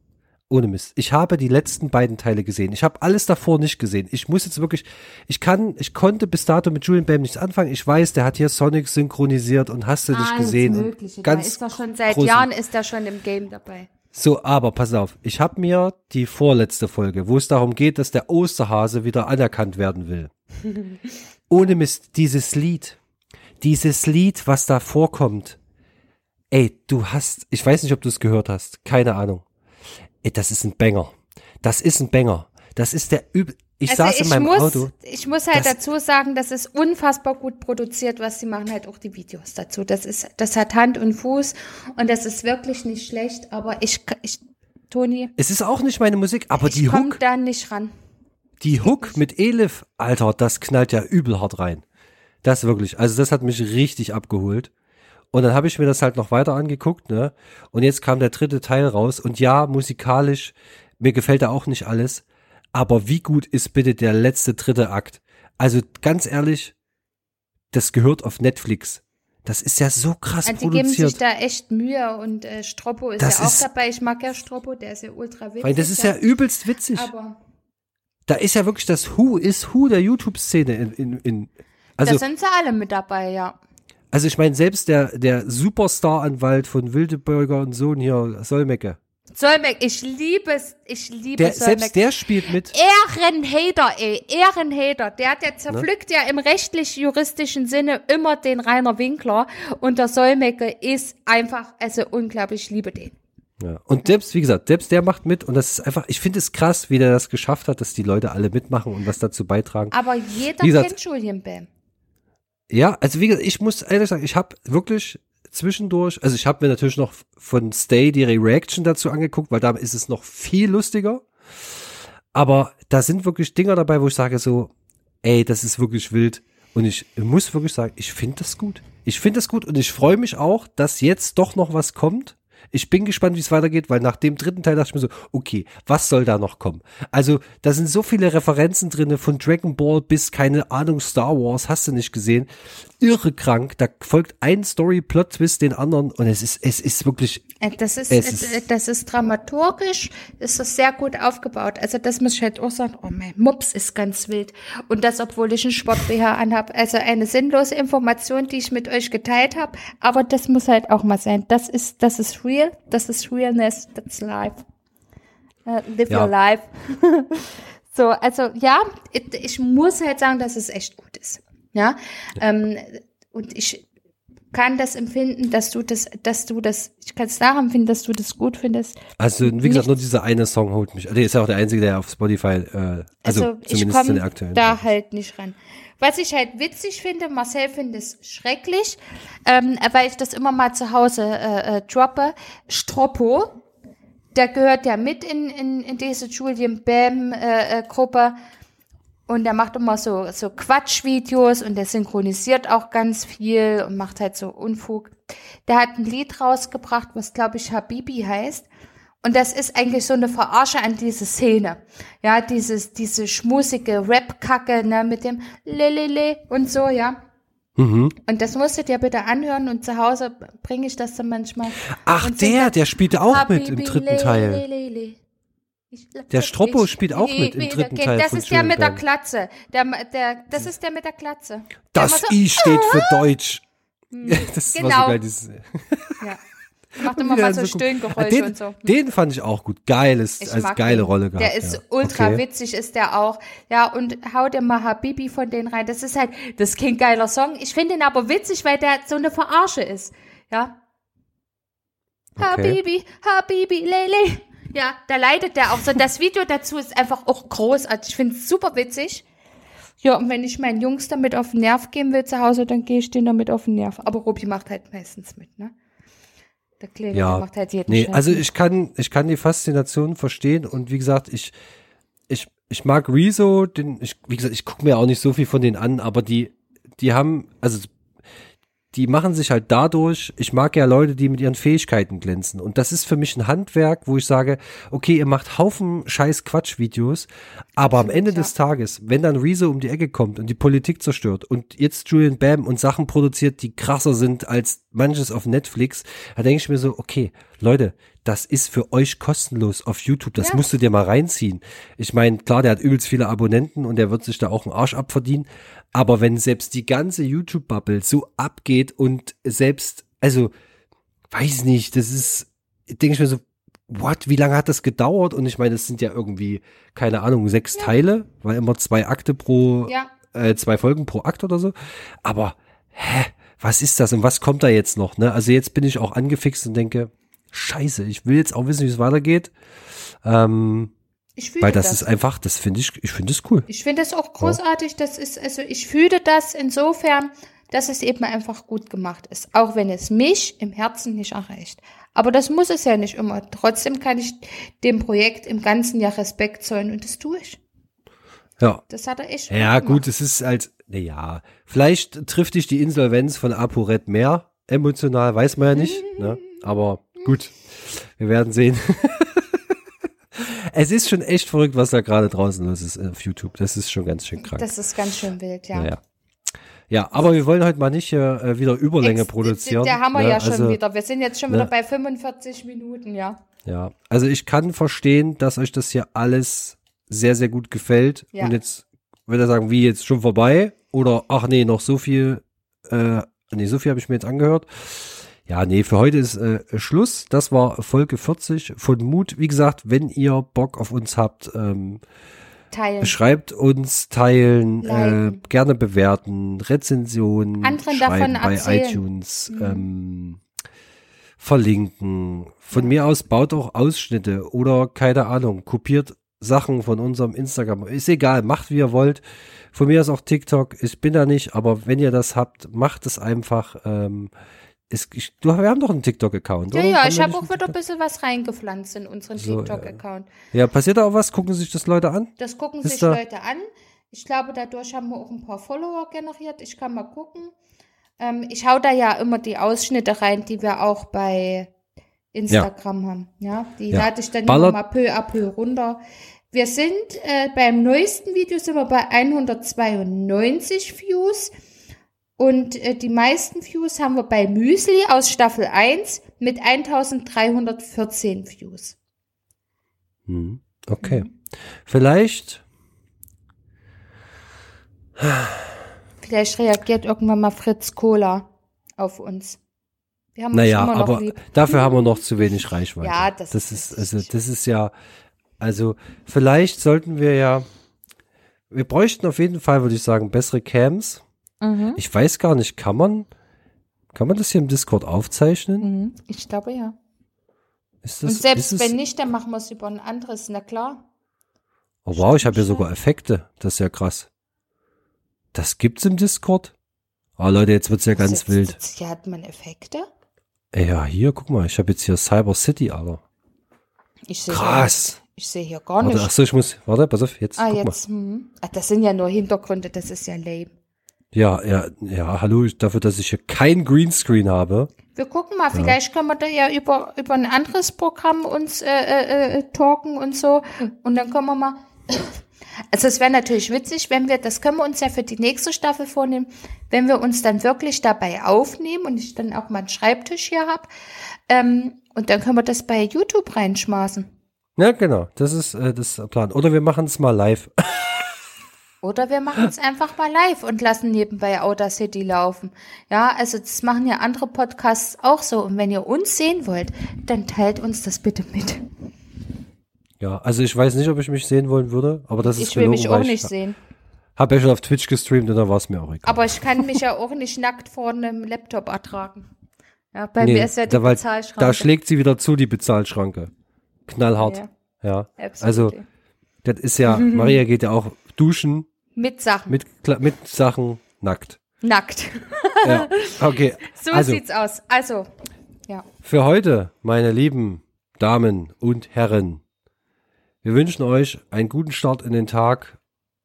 C: Ohne Mist. Ich habe die letzten beiden Teile gesehen. Ich habe alles davor nicht gesehen. Ich muss jetzt wirklich, ich kann, ich konnte bis dato mit Julian Bam nichts anfangen. Ich weiß, der hat hier Sonic synchronisiert und hast du nicht
B: Alles
C: gesehen.
B: Mögliche.
C: Ganz
B: da ist er schon seit Jahren ist er schon im Game dabei.
C: So, aber pass auf, ich habe mir die vorletzte Folge, wo es darum geht, dass der Osterhase wieder anerkannt werden will. *laughs* Ohne Mist, dieses Lied, dieses Lied, was da vorkommt. Ey, du hast, ich weiß nicht, ob du es gehört hast, keine Ahnung. Ey, das ist ein Banger. Das ist ein Banger. Das ist der üb ich
B: Also
C: saß in meinem
B: muss,
C: Auto.
B: Ich muss halt dazu sagen, das ist unfassbar gut produziert, was sie machen halt auch die Videos dazu. Das ist, das hat Hand und Fuß und das ist wirklich nicht schlecht, aber ich, ich Toni,
C: Es ist auch nicht meine Musik, aber
B: ich
C: die Hook,
B: da nicht ran.
C: Die Hook mit Elif, Alter, das knallt ja übel hart rein. Das wirklich. Also das hat mich richtig abgeholt. Und dann habe ich mir das halt noch weiter angeguckt, ne? Und jetzt kam der dritte Teil raus. Und ja, musikalisch, mir gefällt da auch nicht alles. Aber wie gut ist bitte der letzte dritte Akt? Also ganz ehrlich, das gehört auf Netflix. Das ist ja so krass
B: Also die geben sich
C: produziert.
B: da echt Mühe und äh, Stroppo ist
C: Das
B: ja auch
C: ist-
B: dabei. Ich mag ja Stroppo, der ist ja ultra witzig.
C: Weil das ist ja übelst witzig.
B: Aber
C: Da ist ja wirklich das Who is Who der YouTube-Szene in, in, in also
B: da sind sie alle mit dabei, ja.
C: Also ich meine, selbst der, der Superstar-Anwalt von Wildeburger und Sohn hier, Solmecke,
B: Solmecke, ich liebe es, ich liebe
C: der,
B: Solmecke.
C: selbst der spielt mit.
B: Ehrenhater, ey, Ehrenhater. Der, der zerpflückt ja im rechtlich-juristischen Sinne immer den Rainer Winkler und der Solmecke ist einfach, also unglaublich, ich liebe den.
C: Ja. Und selbst, wie gesagt, selbst der macht mit und das ist einfach, ich finde es krass, wie der das geschafft hat, dass die Leute alle mitmachen und was dazu beitragen.
B: Aber jeder
C: gesagt-
B: kennt Julian Bam.
C: Ja, also wie gesagt, ich muss ehrlich sagen, ich habe wirklich zwischendurch, also ich habe mir natürlich noch von Stay die Reaction dazu angeguckt, weil da ist es noch viel lustiger. Aber da sind wirklich Dinger dabei, wo ich sage so, ey, das ist wirklich wild. Und ich muss wirklich sagen, ich finde das gut. Ich finde das gut und ich freue mich auch, dass jetzt doch noch was kommt. Ich bin gespannt, wie es weitergeht, weil nach dem dritten Teil dachte ich mir so, okay, was soll da noch kommen? Also, da sind so viele Referenzen drinne von Dragon Ball bis, keine Ahnung, Star Wars, hast du nicht gesehen. Irre krank, da folgt ein Story-Plot-Twist den anderen und es ist, es ist wirklich,
B: Äh, Das ist,
C: Es ist-
B: äh, das ist dramaturgisch, ist das sehr gut aufgebaut. Also das muss ich halt auch sagen, oh mein Mops ist ganz wild. Und das, obwohl ich einen Sport-BH anhab. Also eine sinnlose Information, die ich mit euch geteilt habe. Aber das muss halt auch mal sein. Das ist, das ist real, das ist Realness, that's life. Äh, live
C: Ja.
B: your life. *laughs* so, also ja, ich muss halt sagen, dass es echt gut ist. Ja, ähm, und ich kann das empfinden, dass du das, dass du das, ich kann es nachempfinden, dass du das gut findest.
C: also wie gesagt, nur dieser eine Song holt mich. Der ist ja auch der einzige, der auf Spotify, äh, also,
B: Also,
C: zumindest in der aktuellen.
B: da halt nicht ran. Was ich halt witzig finde, Marcel findet es schrecklich, ähm, weil ich das immer mal zu Hause äh, äh, droppe. Stroppo, der gehört ja mit in, in, in diese Julian Bam äh, äh, Gruppe und der macht immer so, so Quatschvideos und der synchronisiert auch ganz viel und macht halt so Unfug. Der hat ein Lied rausgebracht, was glaube ich Habibi heißt. Und das ist eigentlich so eine Verarsche an diese Szene. Ja, dieses, diese schmusige Rap-Kacke, ne, mit dem Lelele und so, ja.
C: Mhm.
B: Und das musstet ihr bitte anhören und zu Hause bringe ich das dann manchmal.
C: Ach, der, der spielte auch mit im
B: Habibi,
C: dritten Teil.
B: le, le, le. Ich lass
C: Der Stroppo spielt auch mit im
B: wieder
C: dritten. Teil
B: Das ist der mit der. Klatze. Der, der, das ist der mit der Klatze. Der
C: Das
B: so,
C: I steht für Deutsch. *laughs* das war
B: genau.
C: so geil, dieses,
B: ja. Macht *laughs* immer mal so
C: so.
B: Stöhngeräusche
C: den,
B: und so.
C: Den fand ich auch gut. Geiles,
B: Ich
C: als geile. Rolle gehabt.
B: Der ist
C: ja.
B: ultra
C: okay.
B: witzig, ist der auch. Ja, und hau dir mal Habibi von denen rein. Das ist halt, das ist kein geiler Song. Ich finde ihn aber witzig, weil der so eine Verarsche ist. Ja.
C: Okay.
B: Habibi, Habibi, Lele. Ja, da leidet der auch so. Und das Video dazu ist einfach auch großartig. Ich finde es super witzig. Ja, und wenn ich meinen Jungs damit auf den Nerv gehen will zu Hause, dann gehe ich denen damit auf den Nerv. Aber Robi macht halt meistens mit, ne? Der Kleine, der
C: Ja,
B: macht halt jeden
C: nee,
B: Scheiß
C: also ich kann, ich kann die Faszination verstehen und wie gesagt, ich, ich, ich mag Rezo, den, ich, wie gesagt, ich gucke mir auch nicht so viel von denen an, aber die, die haben, also die machen sich halt dadurch, ich mag ja Leute, die mit ihren Fähigkeiten glänzen. Und das ist für mich ein Handwerk, wo ich sage, okay, ihr macht Haufen scheiß Quatschvideos, aber am Ende
B: ja.
C: des Tages, wenn dann Rezo um die Ecke kommt und die Politik zerstört und jetzt Julian Bam und Sachen produziert, die krasser sind als manches auf Netflix, da denke ich mir so, okay, Leute, das ist für euch kostenlos auf YouTube. Das
B: Ja.
C: musst du dir mal reinziehen. Ich meine, klar, der hat übelst viele Abonnenten und der wird sich da auch einen Arsch abverdienen. Aber wenn selbst die ganze YouTube-Bubble so abgeht und selbst, also, weiß nicht, das ist, denke ich mir so, what, wie lange hat das gedauert? Und ich meine, es sind ja irgendwie, keine Ahnung, sechs Teile, weil immer zwei Akte pro,
B: Ja.
C: äh, zwei Folgen pro Akt oder so. Aber, hä, was ist das und was kommt da jetzt noch? Ne? Also jetzt bin ich auch angefixt und denke, scheiße, ich will jetzt auch wissen, wie es weitergeht. Ähm, weil das,
B: das.
C: ist einfach, das finde ich, ich finde es cool.
B: Ich finde es auch großartig. Das ist, also ich fühle das insofern, dass es eben einfach gut gemacht ist. Auch wenn es mich im Herzen nicht erreicht. Aber das muss es ja nicht immer. Trotzdem kann ich dem Projekt im ganzen Jahr Respekt zollen und das tue ich.
C: Ja.
B: Das hat er echt
C: Ja,
B: gut
C: gut, es ist halt, naja, vielleicht trifft dich die Insolvenz von ApoRed mehr emotional, weiß man ja nicht, ne? Aber gut, wir werden sehen. *laughs* es ist schon echt verrückt, was da gerade draußen los ist auf YouTube. Das ist schon ganz schön krank.
B: Das ist ganz schön wild, ja.
C: Naja. Ja, aber wir wollen heute mal nicht äh, wieder Überlänge
B: Ex-
C: produzieren.
B: Der haben wir
C: ne?
B: ja schon
C: also,
B: wieder. Wir sind jetzt schon
C: ne?
B: wieder bei 45 Minuten, ja.
C: Ja, also ich kann verstehen, dass euch das hier alles sehr, sehr gut gefällt.
B: Ja.
C: Und jetzt würde ich sagen, wie jetzt schon vorbei? Oder ach nee, noch so viel, äh, nee, so viel habe ich mir jetzt angehört. Ja, nee, für heute ist äh, Schluss. Das war Folge 40 von Mut. Wie gesagt, wenn ihr Bock auf uns habt, ähm,
B: Teilen.
C: schreibt uns, teilen, äh, gerne bewerten, Rezensionen,
B: Anderen
C: schreiben
B: davon
C: bei
B: erzählen.
C: iTunes,
B: Mhm.
C: ähm, verlinken. Von mir aus baut auch Ausschnitte oder keine Ahnung, kopiert Sachen von unserem Instagram. Ist egal, macht wie ihr wollt. Von mir aus auch TikTok. Ich bin da nicht, aber wenn ihr das habt, macht es einfach. Ähm, ist, ich, du, wir haben doch einen TikTok-Account,
B: Ja,
C: oder?
B: ja,
C: Haben
B: ich habe auch wieder ein bisschen was reingepflanzt in unseren
C: So,
B: TikTok-Account.
C: Ja, passiert da auch was? Gucken sich das Leute an?
B: Das gucken
C: Ist
B: sich
C: da-
B: Leute an. Ich glaube, dadurch haben wir auch ein paar Follower generiert. Ich kann mal gucken. Ähm, ich hau da ja immer die Ausschnitte rein, die wir auch bei Instagram haben. Ja, die
C: Ja.
B: lade ich dann
C: Ballert-
B: immer mal peu à peu runter. Wir sind äh, beim neuesten Video sind wir bei 192 Views. Und äh, die meisten Views haben wir bei Müsli aus Staffel 1 mit 1314 Views.
C: Hm, Okay. Vielleicht,
B: Vielleicht reagiert irgendwann mal Fritz Cola auf uns. Wir haben
C: naja, aber
B: lieb.
C: dafür haben wir noch zu wenig Reichweite.
B: Ja, das-
C: das ist, also, das ist ja, also, vielleicht sollten wir ja, wir bräuchten auf jeden Fall, würde ich sagen, bessere Cams.
B: Mhm.
C: Ich weiß gar nicht, kann man, kann man das hier im Discord aufzeichnen?
B: Mhm. Ich glaube ja.
C: Das,
B: Und selbst wenn nicht, dann machen wir es über ein anderes, na klar.
C: Oh wow, ich habe hier sogar Effekte. Das ist ja krass. Das gibt's im Discord? Oh Leute, jetzt wird's ja ganz
B: Jetzt-
C: wild.
B: jetzt- Hier hat man Effekte.
C: Ja, hier, guck mal, ich habe jetzt hier Cyber City, Alter.
B: Ich sehe
C: Krass.
B: Ich sehe hier gar nichts.
C: ach so, ich muss, warte, pass auf, jetzt,
B: ah,
C: guck mal.
B: jetzt. Hm. Ah, das sind ja nur Hintergründe, das ist ja lame.
C: Ja, ja, ja, hallo, dafür, dass ich hier kein Greenscreen habe.
B: Wir gucken mal, vielleicht können wir da ja über, über ein anderes Programm uns äh, äh, äh, talken und so. Und dann können wir mal. *coughs* Also es wäre natürlich witzig, wenn wir, das können wir uns ja für die nächste Staffel vornehmen, wenn wir uns dann wirklich dabei aufnehmen und ich dann auch mal einen Schreibtisch hier hab. Ähm, und dann können wir das bei YouTube reinschmaßen.
C: Ja, genau, das ist äh, das Plan. Oder wir machen es mal live. *laughs*
B: Oder wir machen es einfach mal live und lassen nebenbei Audacity laufen. Ja, also das machen ja andere Podcasts auch so. Und wenn ihr uns sehen wollt, dann teilt uns das bitte mit.
C: Ja, also ich weiß nicht, ob ich mich sehen wollen würde, aber das ist
B: Ich will mich
C: gelogen,
B: auch
C: weil
B: nicht sehen.
C: Habe ja schon auf Twitch gestreamt und da war es mir auch egal.
B: Aber ich kann mich ja *laughs* auch nicht nackt vor einem Laptop ertragen. Ja, bei
C: Nee,
B: mir ist ja die
C: da,
B: Bezahlschranke.
C: Da schlägt sie wieder zu, die Bezahlschranke. Knallhart.
B: Ja,
C: Ja. Also, das ist ja, *laughs* Maria geht ja auch duschen
B: mit Sachen.
C: mit, mit Sachen nackt.
B: Nackt.
C: Ja. Okay. *laughs*
B: So
C: also,
B: sieht's aus. Also, ja.
C: für heute, meine lieben Damen und Herren, wir wünschen euch einen guten Start in den Tag.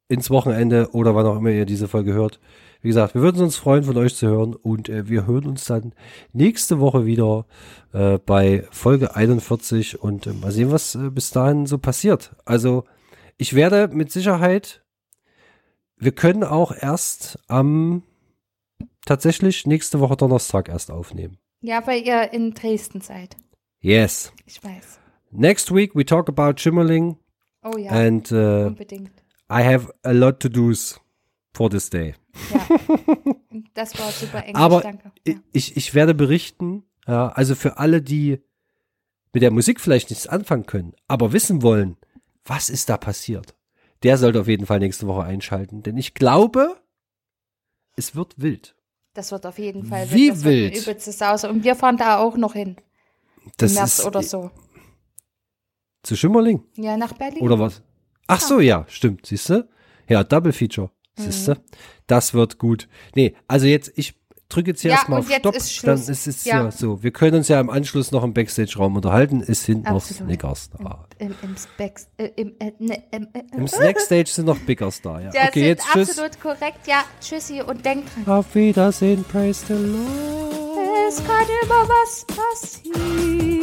C: ins Wochenende oder wann auch immer ihr diese Folge hört. Wie gesagt, wir würden uns freuen, von euch zu hören und äh, wir hören uns dann nächste Woche wieder äh, bei Folge 41 und äh, mal sehen, was äh, bis dahin so passiert. Also ich werde mit Sicherheit, wir können auch erst am tatsächlich nächste Woche Donnerstag erst aufnehmen.
B: Ja, weil ihr in Dresden seid.
C: Yes.
B: Ich weiß.
C: Next week we talk about Schimmerling
B: Oh ja,
C: and uh,
B: unbedingt.
C: I have a lot to do's for this day.
B: Ja. *laughs* Das war super Englisch,
C: Aber
B: danke. Ja.
C: ich, ich werde berichten, ja, also für alle, die mit der Musik vielleicht nichts anfangen können, aber wissen wollen, was ist da passiert, der sollte auf jeden Fall nächste Woche einschalten, denn ich glaube, es wird wild.
B: Das wird auf jeden Fall
C: Wie
B: das
C: wild.
B: Wird übelste Sause. Und wir fahren da auch noch hin.
C: Das
B: Im März
C: ist
B: oder so.
C: zu Schimmerling
B: Ja, nach Berlin.
C: oder was? Ach so, ja, stimmt, siehst du? Ja, Double Feature, siehst du? Das wird gut. Nee, also jetzt, ich drücke jetzt hier
B: Ja,
C: erstmal auf Stopp,
B: ist
C: dann ist es
B: Ja.
C: ja so. Wir können uns ja im Anschluss noch im Backstage-Raum unterhalten, hinten noch
B: Absolut.
C: Snickers da.
B: Im, im äh, im, äh, ne, ähm, äh,
C: Im Snackstage sind noch Biggers da, ja. *laughs*
B: Das
C: okay,
B: sind
C: jetzt tschüss.
B: absolut korrekt. Ja, tschüssi und denkt dran.
C: Auf Wiedersehen, praise the Lord.
B: Es kann immer was passieren.